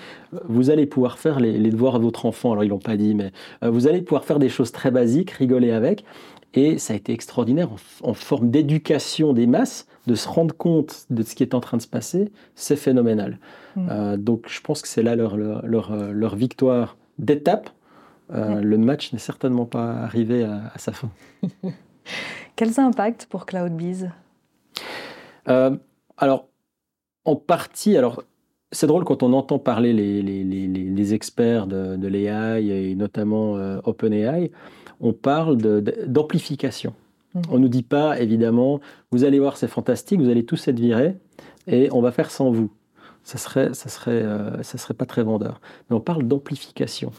vous allez pouvoir faire les, devoirs à votre enfant. Alors, ils l'ont pas dit, mais euh, vous allez pouvoir faire des choses très basiques, rigoler avec. Et ça a été extraordinaire en, forme d'éducation des masses, de se rendre compte de ce qui est en train de se passer. C'est phénoménal. Mm. Euh, donc, je pense que c'est là leur, leur, leur victoire d'étape euh, le match n'est certainement pas arrivé à, sa fin. Quels impacts pour CloudBees euh, Alors, en partie, alors c'est drôle quand on entend parler les, les, experts de, de l'AI et notamment euh, OpenAI, on parle d'amplification. Mhm. On ne nous dit pas, évidemment, vous allez voir, c'est fantastique, vous allez tous être virés et on va faire sans vous ça serait, ça serait, euh, ça serait pas très vendeur. Mais on parle d'amplification.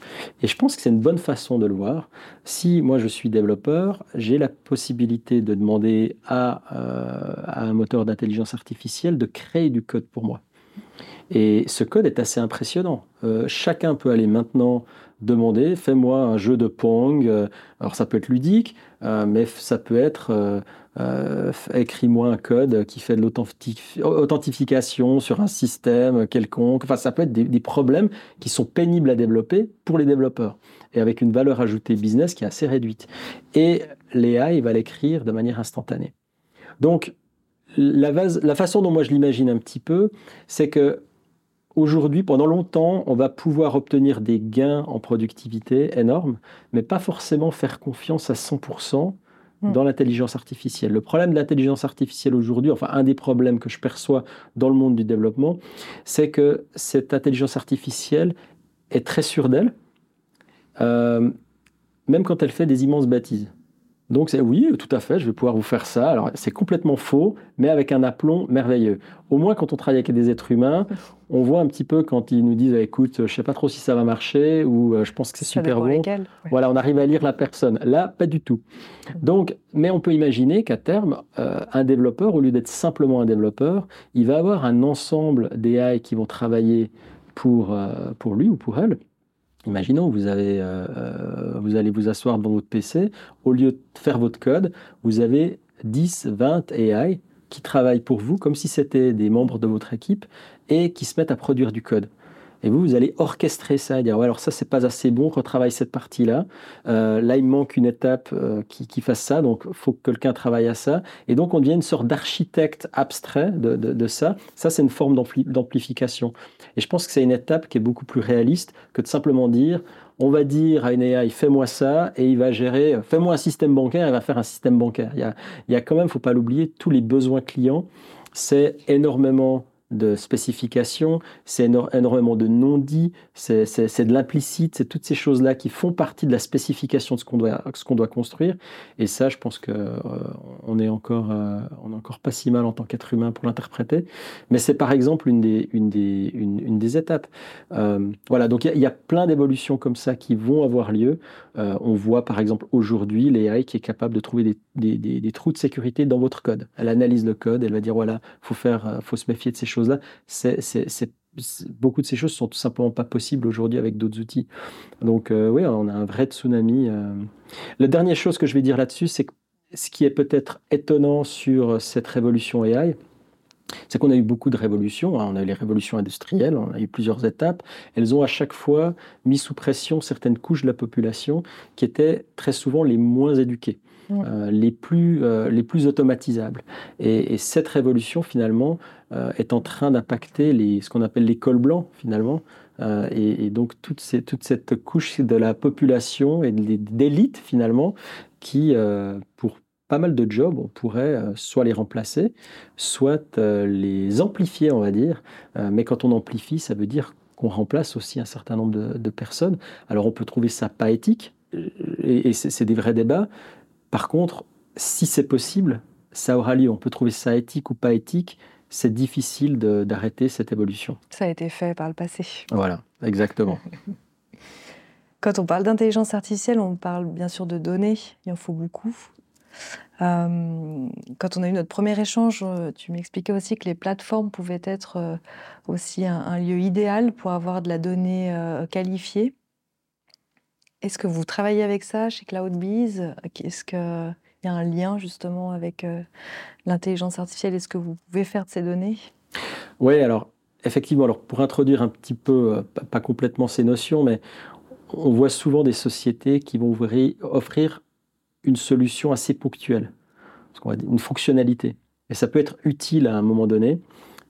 Et je pense que c'est une bonne façon de le voir. Si moi je suis développeur, j'ai la possibilité de demander à, euh, à un moteur d'intelligence artificielle de créer du code pour moi. Et ce code est assez impressionnant. Euh, chacun peut aller maintenant demander, fais-moi un jeu de Pong. alors ça peut être ludique, mais ça peut être euh, écris-moi un code qui fait de l'authentification sur un système quelconque. Enfin, ça peut être des, problèmes qui sont pénibles à développer pour les développeurs et avec une valeur ajoutée business qui est assez réduite. Et l'AI va l'écrire de manière instantanée. Donc, la, la façon dont moi je l'imagine un petit peu, c'est que aujourd'hui, pendant longtemps, on va pouvoir obtenir des gains en productivité énormes, mais pas forcément faire confiance à 100% Hmm. Dans l'intelligence artificielle. Le problème de l'intelligence artificielle aujourd'hui, enfin un des problèmes que je perçois dans le monde du développement, c'est que cette intelligence artificielle est très sûre d'elle, euh, même quand elle fait des immenses bêtises. Donc c'est oui, tout à fait, je vais pouvoir vous faire ça. Alors c'est complètement faux, mais avec un aplomb merveilleux. Au moins quand on travaille avec des êtres humains, on voit un petit peu quand ils nous disent écoute, je sais pas trop si ça va marcher ou euh, je pense que c'est super bon. Voilà, on arrive à lire la personne. Là, pas du tout. Donc, mais on peut imaginer qu'à terme, euh, un développeur, au lieu d'être simplement un développeur, il va avoir un ensemble d'AI qui vont travailler pour, euh, pour lui ou pour elle Imaginons, vous, euh, euh, vous allez vous asseoir devant votre PC, au lieu de faire votre code, vous avez 10, 20 AI qui travaillent pour vous comme si c'était des membres de votre équipe et qui se mettent à produire du code. Et vous, vous allez orchestrer ça, dire ouais, alors ça, c'est pas assez bon, retravaille cette partie-là. Euh, là, il manque une étape euh, qui, fasse ça, donc il faut que quelqu'un travaille à ça. Et donc, on devient une sorte d'architecte abstrait de, de, ça. Ça, c'est une forme d'amplification. Et je pense que c'est une étape qui est beaucoup plus réaliste que de simplement dire on va dire à une AI, fais-moi ça, et il va gérer, fais-moi un système bancaire, il va faire un système bancaire. Il y a, il y a quand même, faut pas l'oublier, tous les besoins clients. C'est énormément de spécifications, c'est énormément de non-dits, c'est de l'implicite, c'est toutes ces choses-là qui font partie de la spécification de ce qu'on doit, qu'on doit construire. Et ça, je pense qu'on euh, est, encore, euh, est encore pas si mal en tant qu'être humain pour l'interpréter. Mais c'est par exemple une des, une des, une, des étapes. Euh, voilà, donc il y, a plein d'évolutions comme ça qui vont avoir lieu. on voit par exemple aujourd'hui l'AI qui est capable de trouver des, des, des, trous de sécurité dans votre code. Elle analyse le code, elle va dire voilà, faut faut se méfier de ces choses là c'est, beaucoup de ces choses sont tout simplement pas possibles aujourd'hui avec d'autres outils. Donc euh, oui, on a un vrai tsunami. Euh. La dernière chose que je vais dire là-dessus, c'est que ce qui est peut-être étonnant sur cette révolution AI, c'est qu'on a eu beaucoup de révolutions. Hein. On a eu les révolutions industrielles, on a eu plusieurs étapes. Elles ont à chaque fois mis sous pression certaines couches de la population qui étaient très souvent les moins éduquées. Euh, les, plus, euh, les plus automatisables. Et, cette révolution, finalement, euh, est en train d'impacter ce qu'on appelle les cols blancs, finalement. Et, donc, toute, cette couche de la population et d'élite, finalement, qui, pour pas mal de jobs, on pourrait soit les remplacer, soit les amplifier, on va dire. mais quand on amplifie, ça veut dire qu'on remplace aussi un certain nombre de personnes. Alors, on peut trouver ça pas éthique, et, c'est des vrais débats. Par contre, si c'est possible, ça aura lieu. On peut trouver ça éthique ou pas éthique. C'est difficile d'arrêter cette évolution. Ça a été fait par le passé. Voilà, exactement. Quand on parle d'intelligence artificielle, on parle bien sûr de données. Il en faut beaucoup. Euh, quand on a eu notre premier échange, euh, tu m'expliquais aussi que les plateformes pouvaient être euh, aussi un, lieu idéal pour avoir de la donnée qualifiée. Est-ce que vous travaillez avec ça chez CloudBees Est-ce qu'il un lien justement avec l'intelligence artificielle Est-ce que vous pouvez faire de ces données? Oui, alors effectivement, alors pour introduire un petit peu, pas complètement ces notions, mais on voit souvent des sociétés qui vont offrir une solution assez ponctuelle, une fonctionnalité. Et ça peut être utile à un moment donné,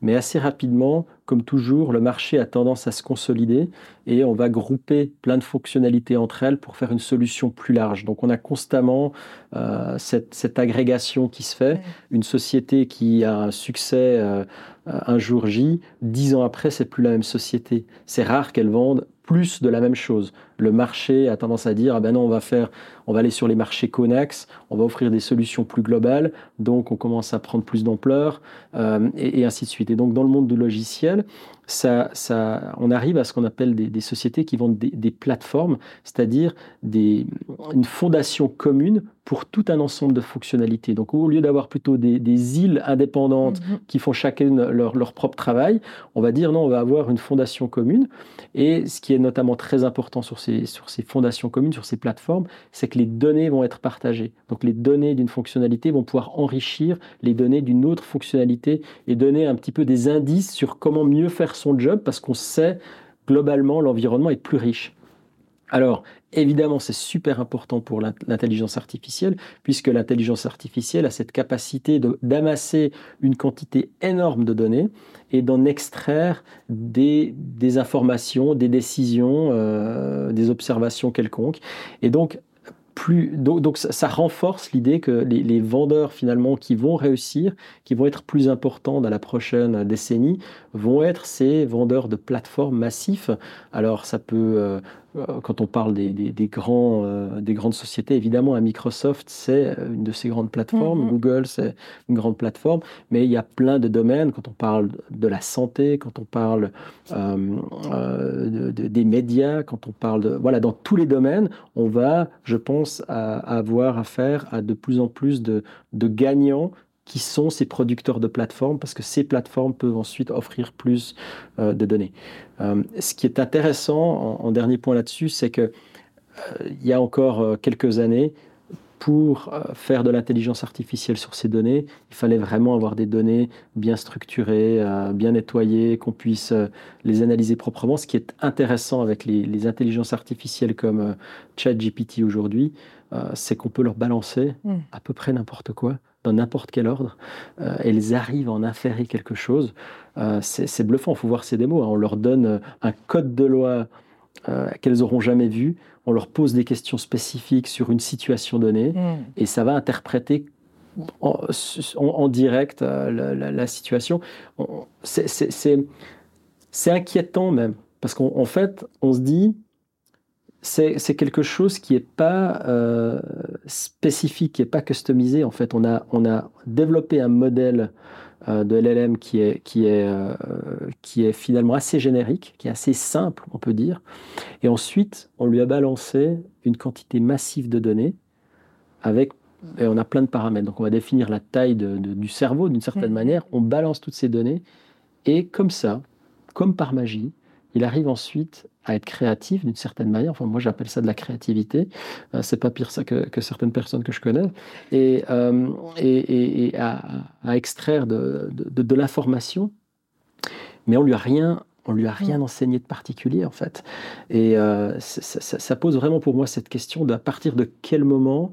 mais assez rapidement, comme toujours, le marché a tendance à se consolider et on va grouper plein de fonctionnalités entre elles pour faire une solution plus large. Donc on a constamment euh, cette, agrégation qui se fait. Une société qui a un succès euh, un jour J, dix ans après, c'est plus la même société. C'est rare qu'elle vende plus de la même chose. Le marché a tendance à dire ah ben non, on va faire, on va aller sur les marchés connexes, on va offrir des solutions plus globales, donc on commence à prendre plus d'ampleur euh, et, ainsi de suite. Et donc dans le monde du logiciel, ça, ça, on arrive à ce qu'on appelle des, sociétés qui vendent des, plateformes, c'est-à-dire une fondation commune pour tout un ensemble de fonctionnalités. Donc au lieu d'avoir plutôt des, îles indépendantes mhm. qui font chacune leur, leur, propre travail, on va dire non, on va avoir une fondation commune. Et ce qui est notamment très important sur ces, sur ces fondations communes, sur ces plateformes, c'est que les données vont être partagées. Donc les données d'une fonctionnalité vont pouvoir enrichir les données d'une autre fonctionnalité et donner un petit peu des indices sur comment mieux faire son job parce qu'on sait globalement l'environnement est plus riche. Alors, évidemment, c'est super important pour l'intelligence artificielle, puisque l'intelligence artificielle a cette capacité d'amasser une quantité énorme de données et d'en extraire des, informations, des décisions, euh, des observations quelconques. Et donc, ça, renforce l'idée que les, vendeurs finalement qui vont réussir, qui vont être plus importants dans la prochaine décennie, vont être ces vendeurs de plateformes massifs. Alors ça peut euh, quand on parle des, grands, euh, des grandes sociétés, évidemment, à Microsoft, c'est une de ces grandes plateformes. Mm-hmm. Google, c'est une grande plateforme. Mais il y a plein de domaines, quand on parle de la santé, quand on parle euh, des médias, quand on parle de... Voilà, dans tous les domaines, on va, je pense, avoir affaire à de plus en plus de, de gagnants qui sont ces producteurs de plateformes, parce que ces plateformes peuvent ensuite offrir plus euh, de données. Euh, ce qui est intéressant, en, dernier point là-dessus, c'est que euh, il y a encore quelques années, pour faire de l'intelligence artificielle sur ces données, il fallait vraiment avoir des données bien structurées, bien nettoyées, qu'on puisse les analyser proprement. Ce qui est intéressant avec les, intelligences artificielles comme ChatGPT aujourd'hui, c'est qu'on peut leur balancer hmm. à peu près n'importe quoi dans n'importe quel ordre, euh, elles arrivent à en inférer quelque chose. Euh, c'est bluffant, il faut voir ces démos. Hein. On leur donne euh, un code de loi qu'elles n'auront jamais vu, on leur pose des questions spécifiques sur une situation donnée, mm. et ça va interpréter en, direct la, situation. C'est inquiétant même, parce qu'en fait, on se dit, c'est quelque chose qui n'est pas euh, spécifique, qui n'est pas customisé. En fait, on a, on a développé un modèle euh, de LLM qui est, qui, est, euh, qui est finalement assez générique, qui est assez simple, on peut dire. Et ensuite, on lui a balancé une quantité massive de données avec et on a plein de paramètres. Donc, on va définir la taille du cerveau d'une certaine mmh. manière. On balance toutes ces données et comme ça, comme par magie, il arrive ensuite à être créatif d'une certaine manière. Enfin, moi, j'appelle ça de la créativité. Euh, c'est pas pire ça que, certaines personnes que je connais. Et, euh, et, à, extraire de, de, l'information, mais on lui a rien. On lui a rien enseigné de particulier en fait, et euh, ça, pose vraiment pour moi cette question de à partir de quel moment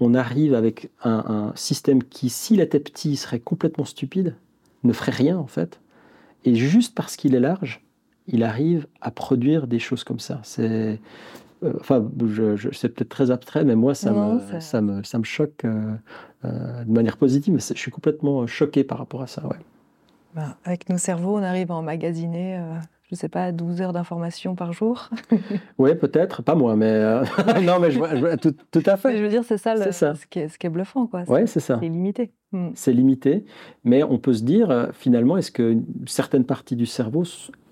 on arrive avec un, un système qui, s'il était petit, serait complètement stupide, ne ferait rien en fait, et juste parce qu'il est large, il arrive à produire des choses comme ça. C'est, euh, enfin, je, c'est peut-être très abstrait, mais moi, ça, me, ça, me, ça me choque euh, euh, de manière positive. Mais je suis complètement choqué par rapport à ça. Ouais. Ben, avec nos cerveaux, on arrive à emmagasiner je sais pas, 12 heures d'information par jour. oui, peut-être, pas moi, mais euh, non, mais je vois, tout, à fait. je veux dire, c'est ça, Ce, qui est, ce, qui est, bluffant, quoi. Oui, c'est ça. C'est limité. Hmm. C'est limité, mais on peut se dire, euh, finalement, est-ce que certaines parties du cerveau,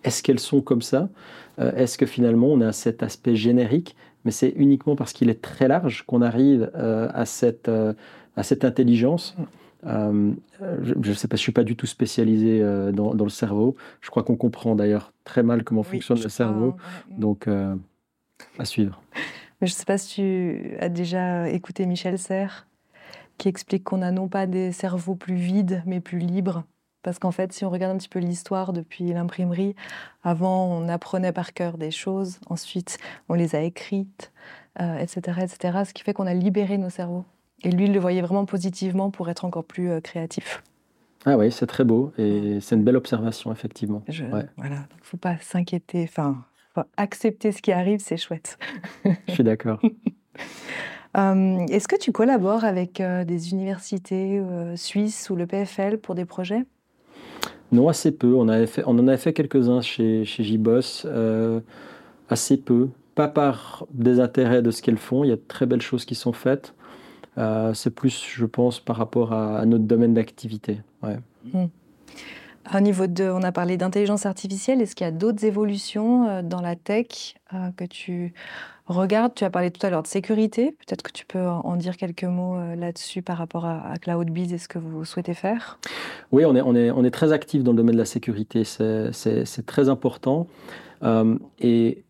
est-ce qu'elles sont comme ça? Euh, Est-ce que finalement, on a cet aspect générique, mais c'est uniquement parce qu'il est très large qu'on arrive à cette à cette intelligence. Hmm. Euh, je ne sais pas, je suis pas du tout spécialisé euh, dans, le cerveau. Je crois qu'on comprend d'ailleurs très mal comment fonctionne le cerveau. Donc, euh, à suivre. Mais je ne sais pas si tu as déjà écouté Michel Serres, qui explique qu'on a non pas des cerveaux plus vides, mais plus libres. Parce qu'en fait, si on regarde un petit peu l'histoire depuis l'imprimerie, avant, on apprenait par cœur des choses, ensuite, on les a écrites, etc., etc. Ce qui fait qu'on a libéré nos cerveaux. Et lui, il le voyait vraiment positivement pour être encore plus euh, créatif. Ah oui, c'est très beau et c'est une belle observation, effectivement. Voilà, il ne faut pas s'inquiéter, enfin, faut accepter ce qui arrive, c'est chouette. Je suis d'accord. Hum, est-ce que tu collabores avec euh, des universités euh, suisses ou le PFL pour des projets? Non, assez peu. On, avait fait, on en avait fait quelques-uns chez, chez JBoss, assez peu. Pas par désintérêt de ce qu'elles font, il y a de très belles choses qui sont faites. Euh, c'est plus, je pense, par rapport à, notre domaine d'activité. Ouais. Hmm. Au niveau de, on a parlé d'intelligence artificielle. Est-ce qu'il y a d'autres évolutions euh, dans la tech euh, que tu regardes? Tu as parlé tout à l'heure de sécurité. Peut-être que tu peux en dire quelques mots là-dessus par rapport à, CloudBees et ce que vous souhaitez faire? Oui, on est, on est, on est très actif dans le domaine de la sécurité. C'est très important. et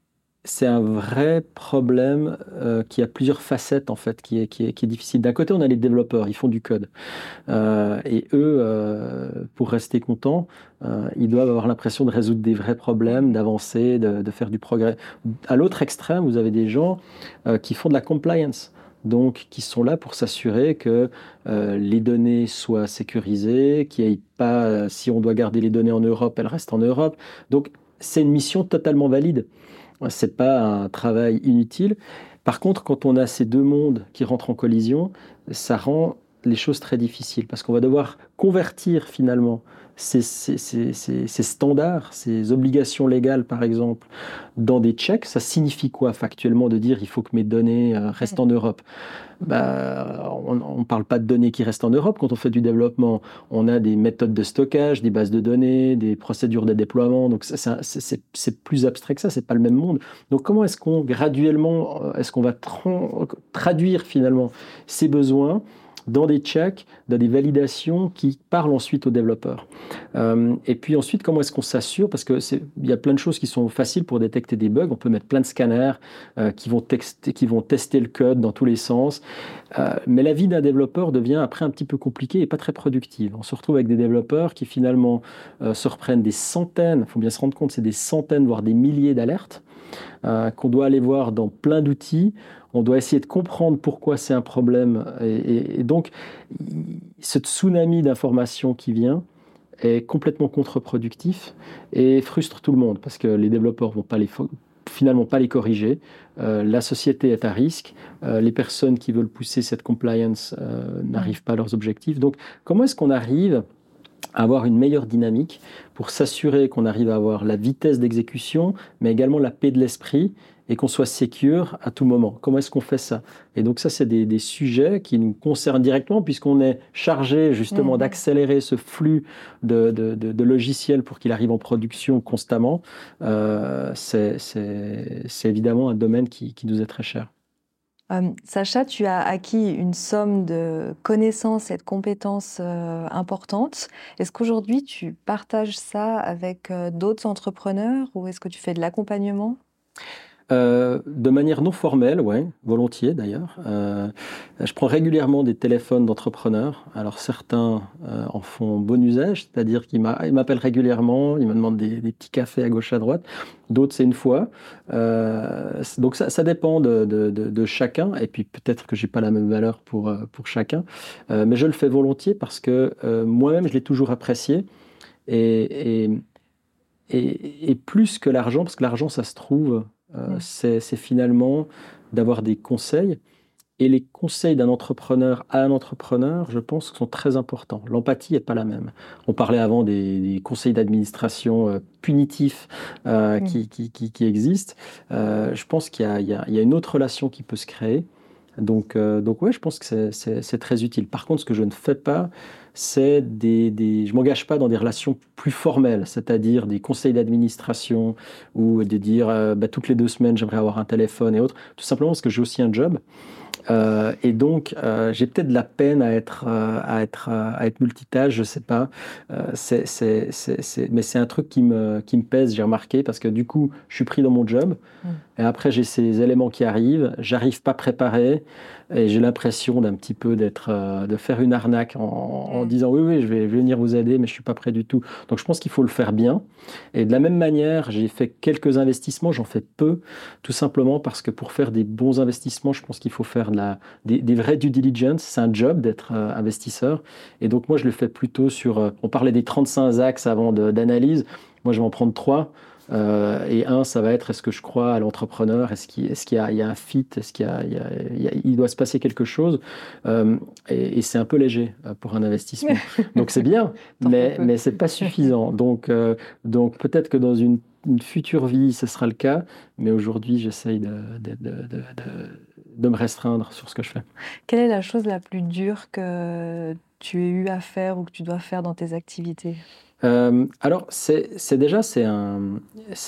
c'est un vrai problème euh, qui a plusieurs facettes en fait, qui est, qui est, difficile. D'un côté, on a les développeurs, ils font du code. Euh, et eux, euh, pour rester contents, ils doivent avoir l'impression de résoudre des vrais problèmes, d'avancer, de, faire du progrès. À l'autre extrême, vous avez des gens qui font de la compliance. Donc, qui sont là pour s'assurer que les données soient sécurisées, qu'il n'y ait pas, si on doit garder les données en Europe, elles restent en Europe. Donc, c'est une mission totalement valide c'est pas un travail inutile. Par contre, quand on a ces deux mondes qui rentrent en collision, ça rend les choses très difficiles parce qu'on va devoir convertir finalement ces, standards, ces obligations légales par exemple, dans des checks. Ça signifie quoi factuellement de dire il faut que mes données euh, restent en Europe? Bah, On ne parle pas de données qui restent en Europe quand on fait du développement. On a des méthodes de stockage, des bases de données, des procédures de déploiement. Donc c'est plus abstrait que ça, c'est pas le même monde. Donc comment est-ce qu'on graduellement, euh, est-ce qu'on va traduire finalement ces besoins dans des checks, dans des validations qui parlent ensuite aux développeurs. Euh, et puis ensuite, comment est-ce qu'on s'assure? Parce qu'il y a plein de choses qui sont faciles pour détecter des bugs. On peut mettre plein de scanners euh, qui, vont qui vont tester le code dans tous les sens. Euh, mais la vie d'un développeur devient après un petit peu compliquée et pas très productive. On se retrouve avec des développeurs qui finalement se reprennent des centaines, il faut bien se rendre compte, c'est des centaines, voire des milliers d'alertes qu'on doit aller voir dans plein d'outils on doit essayer de comprendre pourquoi c'est un problème. Et, donc, ce tsunami d'informations qui vient est complètement contre-productif et frustre tout le monde parce que les développeurs vont pas les finalement pas les corriger. Euh, la société est à risque. Euh, les personnes qui veulent pousser cette compliance euh, n'arrivent pas à leurs objectifs. Donc, comment est-ce qu'on arrive à avoir une meilleure dynamique pour s'assurer qu'on arrive à avoir la vitesse d'exécution, mais également la paix de l'esprit et qu'on soit sécure à tout moment. Comment est-ce qu'on fait ça? Et donc ça, c'est des, sujets qui nous concernent directement puisqu'on est chargé justement mhm. d'accélérer ce flux de, logiciels pour qu'il arrive en production constamment. Euh, c'est évidemment un domaine qui, nous est très cher. Euh, Sacha, tu as acquis une somme de connaissances et de compétences euh, importantes. Est-ce qu'aujourd'hui tu partages ça avec d'autres entrepreneurs ou est-ce que tu fais de l'accompagnement? Euh, de manière non formelle, ouais, volontiers d'ailleurs. Euh, je prends régulièrement des téléphones d'entrepreneurs. Alors certains euh, en font bon usage, c'est-à-dire qu'ils m'appellent régulièrement, ils me demandent des, petits cafés à gauche à droite. D'autres c'est une fois. donc ça, dépend de, chacun. Et puis peut-être que j'ai pas la même valeur pour, pour chacun, mais je le fais volontiers parce que moi-même je l'ai toujours apprécié. et, et, et plus que l'argent, parce que l'argent ça se trouve euh, c'est finalement d'avoir des conseils et les conseils d'un entrepreneur à un entrepreneur, je pense, sont très importants. L'empathie n'est pas la même. On parlait avant des, conseils d'administration euh, punitifs euh, qui, qui, existent. Je pense qu'il y, y, a une autre relation qui peut se créer. Donc, donc ouais, je pense que c'est très utile. Par contre, ce que je ne fais pas, c'est des, des, je m'engage pas dans des relations plus formelles, c'est-à-dire des conseils d'administration ou de dire euh, bah, toutes les deux semaines j'aimerais avoir un téléphone et autres, tout simplement parce que j'ai aussi un job. Euh, et donc, euh, j'ai peut-être de la peine à être, à être, à être multitâche, je sais pas. c'est, mais c'est un truc qui me, qui me pèse, j'ai remarqué, parce que du coup, je suis pris dans mon job. Mmh. Et après, j'ai ces éléments qui arrivent. J'arrive pas préparé. Et j'ai l'impression d'un petit peu d'être, euh, de faire une arnaque en, mm. disant oui, oui, je vais, venir vous aider, mais je suis pas prêt du tout. Donc je pense qu'il faut le faire bien. Et de la même manière, j'ai fait quelques investissements, j'en fais peu, tout simplement parce que pour faire des bons investissements, je pense qu'il faut faire de la, des, des vrais due diligence. C'est un job d'être euh, investisseur. Et donc moi, je le fais plutôt sur. Euh, on parlait des 35 axes avant d'analyse. Moi, je vais en prendre trois. Euh, et un, ça va être est-ce que je crois à l'entrepreneur? Est-ce qu'il y, a un fit? Est-ce qu'il il doit se passer quelque chose? Euh, Et, c'est un peu léger pour un investissement. Donc c'est bien, mais, mais ce n'est pas suffisant. Donc, donc peut-être que dans une, future vie, ce sera le cas, mais aujourd'hui, j'essaye de, de, de, de, me restreindre sur ce que je fais. Quelle est la chose la plus dure que tu aies eu à faire ou que tu dois faire dans tes activités? Euh, alors, c'est déjà c'est un,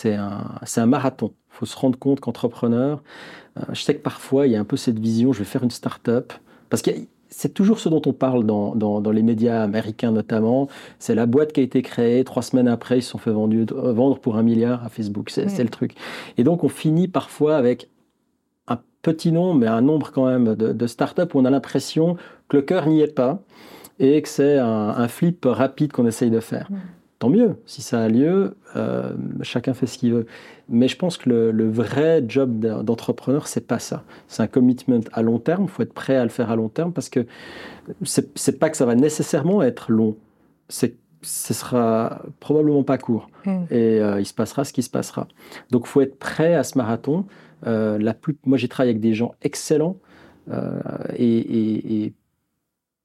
un, un, marathon. Il faut se rendre compte qu'entrepreneur, euh, je sais que parfois il y a un peu cette vision, je vais faire une start-up, parce que c'est toujours ce dont on parle dans, dans, dans les médias américains notamment. C'est la boîte qui a été créée, trois semaines après, ils se sont fait vendu, vendre pour un milliard à Facebook. C'est le truc. Et donc, on finit parfois avec un petit nombre, mais un nombre quand même de, de start-up où on a l'impression que le cœur n'y est pas et que c'est un, flip rapide qu'on essaye de faire. Mm. Tant mieux, si ça a lieu, euh, chacun fait ce qu'il veut. Mais je pense que le, vrai job d'entrepreneur, c'est pas ça. C'est un commitment à long terme. Il faut être prêt à le faire à long terme parce que c'est pas que ça va nécessairement être long. C'est ce sera probablement pas court mm. et euh, il se passera ce qui se passera. Donc, il faut être prêt à ce marathon. Euh, la plus, moi, j'ai travaillé avec des gens excellents et, et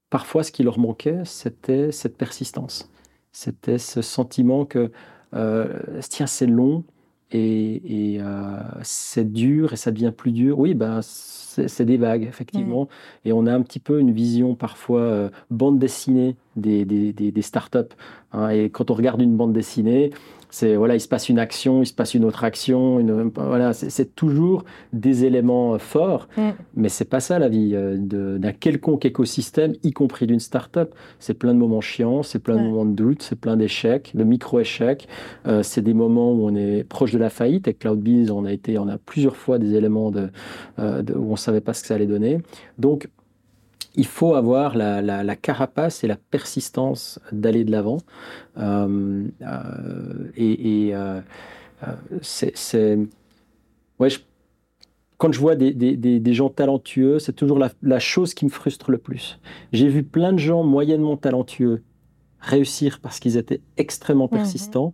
parfois, ce qui leur manquait, c'était cette persistance. C'était ce sentiment que, euh, tiens, c'est long et, euh, c'est dur et ça devient plus dur. Oui, ben, c'est des vagues, effectivement. Et on a un petit peu une vision parfois euh, bande dessinée des, des, des, startups. Hein. et quand on regarde une bande dessinée, c'est voilà, il se passe une action, il se passe une autre action, une, voilà, c'est toujours des éléments euh, forts, mm. mais c'est pas ça la vie euh, d'un quelconque écosystème, y compris d'une start-up. C'est plein de moments chiants, c'est plein de moments de doute, c'est plein d'échecs, de micro-échecs. Euh, c'est des moments où on est proche de la faillite. Avec CloudBees, on a été, on a plusieurs fois des éléments de, de où on savait pas ce que ça allait donner. Donc il faut avoir la, carapace et la persistance d'aller de l'avant. Euh, euh, et, euh, c'est. Ouais, quand je vois des, gens talentueux, c'est toujours la, chose qui me frustre le plus. J'ai vu plein de gens moyennement talentueux réussir parce qu'ils étaient extrêmement mhm. persistants.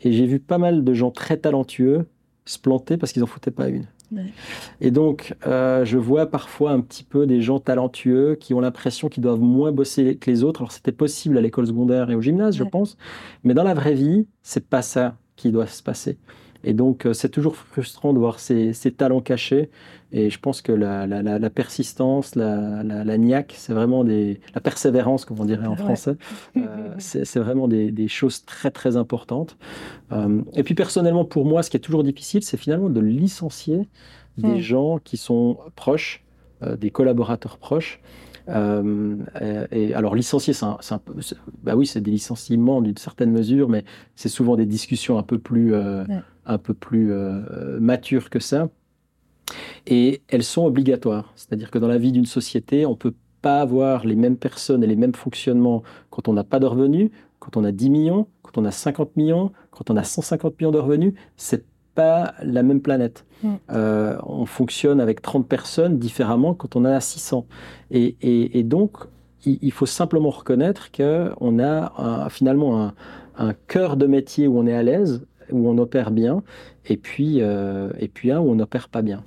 Et j'ai vu pas mal de gens très talentueux se planter parce qu'ils n'en foutaient pas une. Et donc, euh, je vois parfois un petit peu des gens talentueux qui ont l'impression qu'ils doivent moins bosser que les autres. Alors, c'était possible à l'école secondaire et au gymnase, je pense. Mais dans la vraie vie, c'est pas ça qui doit se passer. Et donc, euh, c'est toujours frustrant de voir ces, talents cachés. Et je pense que la, persistance, la, niaque, c'est vraiment des. La persévérance, comme on dirait en français, euh, c'est vraiment des, choses très, très importantes. Euh, et puis, personnellement, pour moi, ce qui est toujours difficile, c'est finalement de licencier des hmm. gens qui sont proches, des collaborateurs proches. et alors licencier, c'est un, peu, bah oui, c'est des licenciements d'une certaine mesure, mais c'est souvent des discussions un peu plus un peu plus euh, mature que ça. Et elles sont obligatoires. C'est-à-dire que dans la vie d'une société, on ne peut pas avoir les mêmes personnes et les mêmes fonctionnements quand on n'a pas de revenus, quand on a 10 millions, quand on a 50 millions, quand on a 150 millions de revenus. C'est pas la même planète. Mm. Euh, on fonctionne avec 30 personnes différemment quand on en a 600. Et, donc, il, faut simplement reconnaître qu'on a finalement un, un cœur de métier où on est à l'aise où on opère bien, et puis, et puis un où on n'opère pas bien.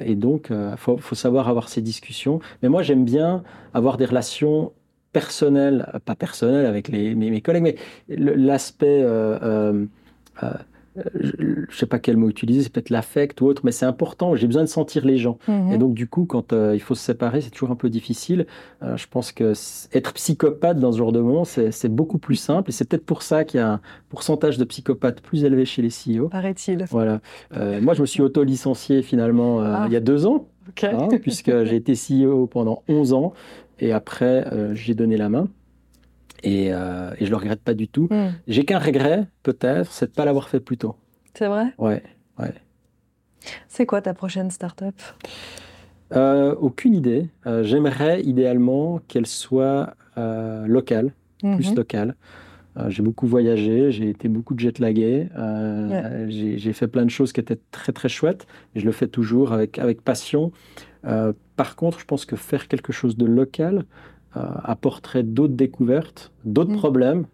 et donc, il faut, faut, savoir avoir ces discussions. Mais moi, j'aime bien avoir des relations personnelles, pas personnelles avec les, mes, collègues, mais l'aspect je ne sais pas quel mot utiliser, c'est peut-être l'affect ou autre, mais c'est important. J'ai besoin de sentir les gens. Mhm. Et donc, du coup, quand euh, il faut se séparer, c'est toujours un peu difficile. Euh, je pense que être psychopathe dans ce genre de monde, c'est beaucoup plus simple. Et c'est peut-être pour ça qu'il y a un pourcentage de psychopathes plus élevé chez les CEO. Paraît-il. Voilà. Euh, moi, je me suis auto-licencié finalement ah. il y a deux ans, hein, puisque j'ai été CEO pendant 11 ans. Et après, j'ai donné la main. Et, euh, et je le regrette pas du tout. Hmm. J'ai qu'un regret, peut-être, c'est de ne pas l'avoir fait plus tôt. C'est vrai? Ouais, ouais. C'est quoi ta prochaine start-up? Euh, Aucune idée. Euh, j'aimerais idéalement qu'elle soit euh, locale, plus mhm. locale. j'ai beaucoup voyagé, j'ai été beaucoup jet lagué, j'ai fait plein de choses qui étaient très très chouettes et je le fais toujours avec, avec passion. par contre, je pense que faire quelque chose de local, apporterait d'autres découvertes, d'autres mm. problèmes,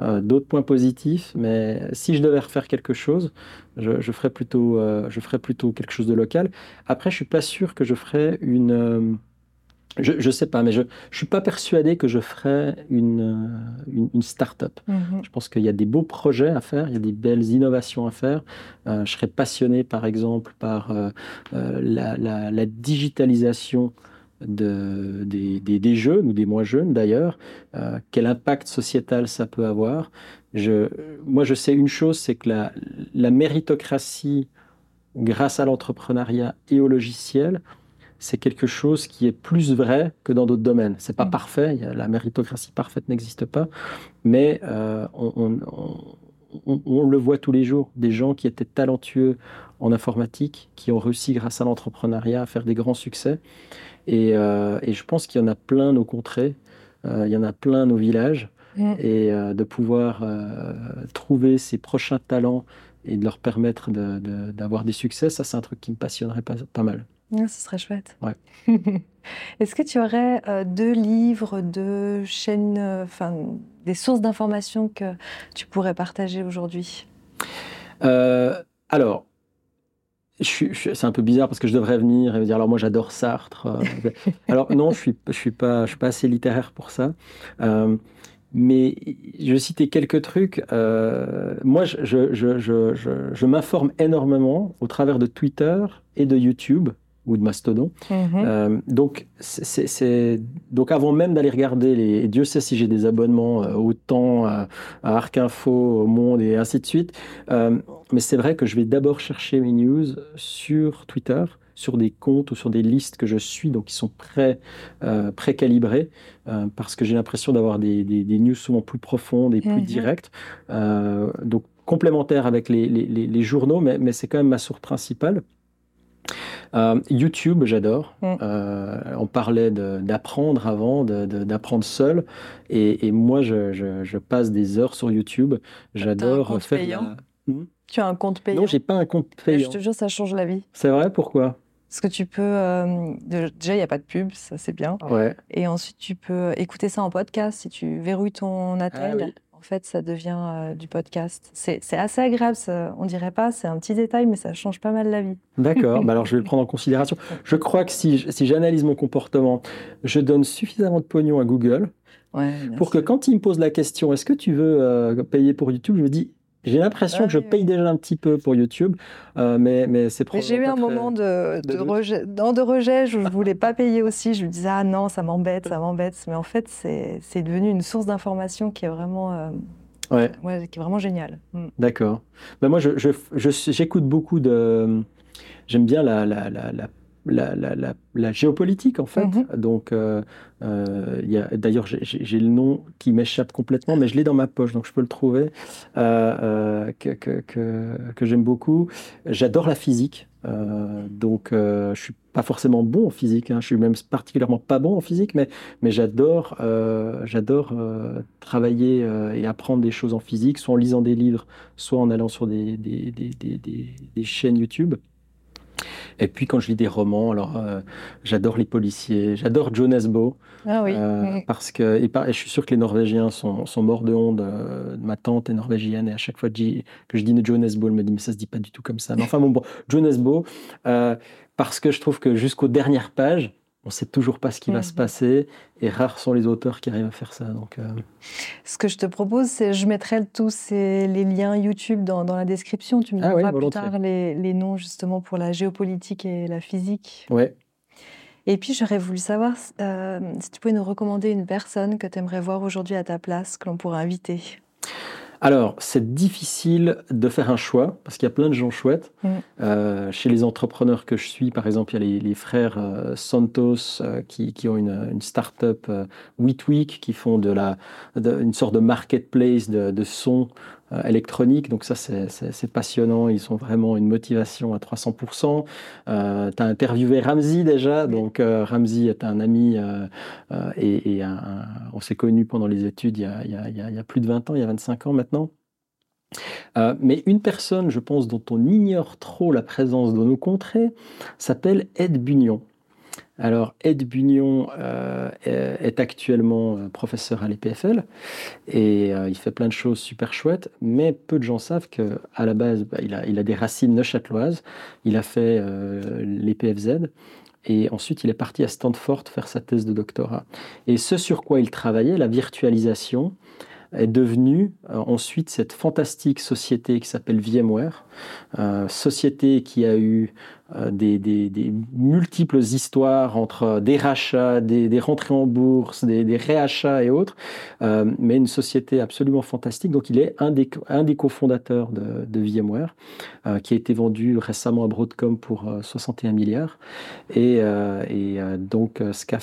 euh, d'autres points positifs. Mais si je devais refaire quelque chose, je, ferais, plutôt, euh, je ferais plutôt quelque chose de local. Après, je suis pas sûr que je ferais une. je ne sais pas, mais je ne suis pas persuadé que je ferais une, une, start-up. Mm-hmm. Je pense qu'il y a des beaux projets à faire, il y a des belles innovations à faire. je serais passionné, par exemple, par la, la, la, digitalisation de, des, des, jeunes ou des moins jeunes d'ailleurs, euh, quel impact sociétal ça peut avoir. Je, moi, je sais une chose, c'est que la, la, méritocratie, grâce à l'entrepreneuriat et au logiciel, c'est quelque chose qui est plus vrai que dans d'autres domaines. C'est pas mm. parfait, la méritocratie parfaite n'existe pas, mais euh, on, on, on, le voit tous les jours, des gens qui étaient talentueux en informatique, qui ont réussi grâce à l'entrepreneuriat à faire des grands succès. Euh, et, je pense qu'il y en a plein nos contrées, euh, il y en a plein nos villages. Mm. Et euh, de pouvoir trouver ces prochains talents et de leur permettre d'avoir des succès, ça c'est un truc qui me passionnerait pas, pas mal. ce serait chouette. Ouais. Est-ce que tu aurais deux livres, deux chaînes, enfin des sources d'informations que tu pourrais partager aujourd'hui? Alors, c'est un peu bizarre parce que je devrais venir et dire alors moi j'adore Sartre. Euh, alors non, je suis je suis pas je suis pas assez littéraire pour ça. Euh, mais je citer quelques trucs. Euh, moi, je, je, je, je m'informe énormément au travers de Twitter et de YouTube ou de Mastodon. Mhm. Euh, donc, c'est, donc, avant même d'aller regarder les. Dieu sait si j'ai des abonnements euh, autant à, Arc Info, au Monde et ainsi de suite. Euh, mais c'est vrai que je vais d'abord chercher mes news sur Twitter, sur des comptes ou sur des listes que je suis, donc qui sont pré, calibrés parce que j'ai l'impression d'avoir des, des, news souvent plus profondes et plus mhm. directes. donc, complémentaires avec les, les, les journaux, mais, mais c'est quand même ma source principale. Euh, YouTube, j'adore. Mm. Euh, on parlait d'apprendre avant, d'apprendre seul. Et, moi, je, passe des heures sur YouTube. J'adore faire. Payant hmm? Tu as un compte payant Non, j'ai pas un compte payant. Je te jure, ça change la vie. C'est vrai? Pourquoi? Parce que tu peux. Euh, déjà, il n'y a pas de pub, ça c'est bien. Ouais. Et ensuite, tu peux écouter ça en podcast si tu verrouilles ton ah attel en fait, ça devient euh, du podcast. C'est assez agréable, on dirait pas, c'est un petit détail, mais ça change pas mal la vie. D'accord, bah alors je vais le prendre en considération. Je crois que si, si j'analyse mon comportement, je donne suffisamment de pognon à Google pour que quand il me pose la question, est-ce que tu veux euh, payer pour YouTube, je me dis, j'ai l'impression que je paye déjà un petit peu pour YouTube, euh, mais, mais c'est J'ai eu un moment de, de, rejet, de rejet, je ne voulais pas payer aussi. Je me disais, ah non, ça m'embête, ça m'embête. Mais en fait, c'est devenu une source d'information qui est vraiment. Euh, ouais. qui est vraiment géniale. Mm. D'accord. Ben moi, j'écoute je, je, beaucoup de. J'aime bien la, la, la, la la, la, la, géopolitique en fait. Mhm. Donc, euh, euh, d'ailleurs, j'ai le nom qui m'échappe complètement, mais je l'ai dans ma poche, donc je peux le trouver, euh, que, que, que, j'aime beaucoup. J'adore la physique, donc je suis pas forcément bon en physique, hein. je suis même particulièrement pas bon en physique, mais, mais j'adore j'adore travailler et apprendre des choses en physique, soit en lisant des livres, soit en allant sur des, des, des, des chaînes YouTube. Et puis quand je lis des romans, alors j'adore les policiers, j'adore Joe Nesbo. Ah oui. Parce que, et, je suis sûr que les Norvégiens sont, sont morts de honte. ma tante est norvégienne et à chaque fois que je dis Joe Nesbo, elle me dit mais ça se dit pas du tout comme ça. Mais enfin bon, bon Joe Nesbo, parce que je trouve que jusqu'aux dernières pages, on ne sait toujours pas ce qui va se mhm. passer et rares sont les auteurs qui arrivent à faire ça. Donc, euh. Ce que je te propose, c'est je mettrai tous les liens YouTube dans, la description. Tu me ah donneras plus tard les, noms justement pour la géopolitique et la physique. Ouais. Et puis j'aurais voulu savoir euh, si tu pouvais nous recommander une personne que tu aimerais voir aujourd'hui à ta place, que l'on pourrait inviter. Alors, c'est difficile de faire un choix parce qu'il y a plein de gens chouettes. Mm. Euh, chez les entrepreneurs que je suis, par exemple, il y a les, frères euh, Santos euh, qui, ont une, une start-up Week qui font de la, une sorte de marketplace de, de son euh, électronique. Donc ça, c'est passionnant. Ils sont vraiment une motivation à 300%. Euh, tu as interviewé Ramsey déjà. Donc euh, Ramsey est un ami euh, et, on s'est connus pendant les études il y, a, il, y a, plus de 20 ans, il y a 25 ans maintenant. mais une personne, je pense, dont on ignore trop la présence dans nos contrées, s'appelle Ed Bunion. Alors, Ed Bunion euh, est actuellement euh, professeur à l'EPFL et euh, il fait plein de choses super chouettes, mais peu de gens savent qu'à la base, bah, il, a, des racines neuchâteloises. Il a fait l'EPFZ et ensuite il est parti à Stanford faire sa thèse de doctorat. Et ce sur quoi il travaillait, la virtualisation, est devenue ensuite cette fantastique société qui s'appelle VMware, société qui a eu euh, des, multiples histoires entre des rachats, des, rentrées en bourse, des, réachats et autres, euh, mais une société absolument fantastique. Donc il est un des, un des cofondateurs de, VMware, euh, qui a été vendu récemment à Broadcom pour 61 milliards. Et, donc ce qu'a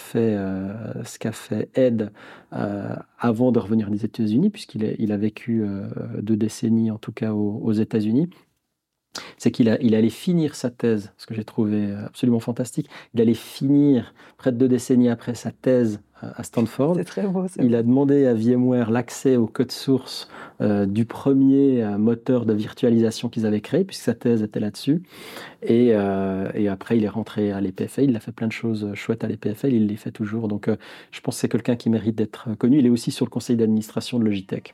fait, Ed avant de revenir des États-Unis, puisqu'il il a vécu deux décennies en tout cas aux, aux États-Unis, c'est qu'il il allait finir sa thèse, ce que j'ai trouvé absolument fantastique. Il allait finir, près de deux décennies après sa thèse à Stanford. C'est très beau. Il a demandé à VMware l'accès au code source euh, du premier euh, moteur de virtualisation qu'ils avaient créé, puisque sa thèse était là-dessus. Et, euh, et, après, il est rentré à l'EPFL. Il a fait plein de choses chouettes à l'EPFL. Il les fait toujours. Donc, je pense que c'est quelqu'un qui mérite d'être connu. Il est aussi sur le conseil d'administration de Logitech.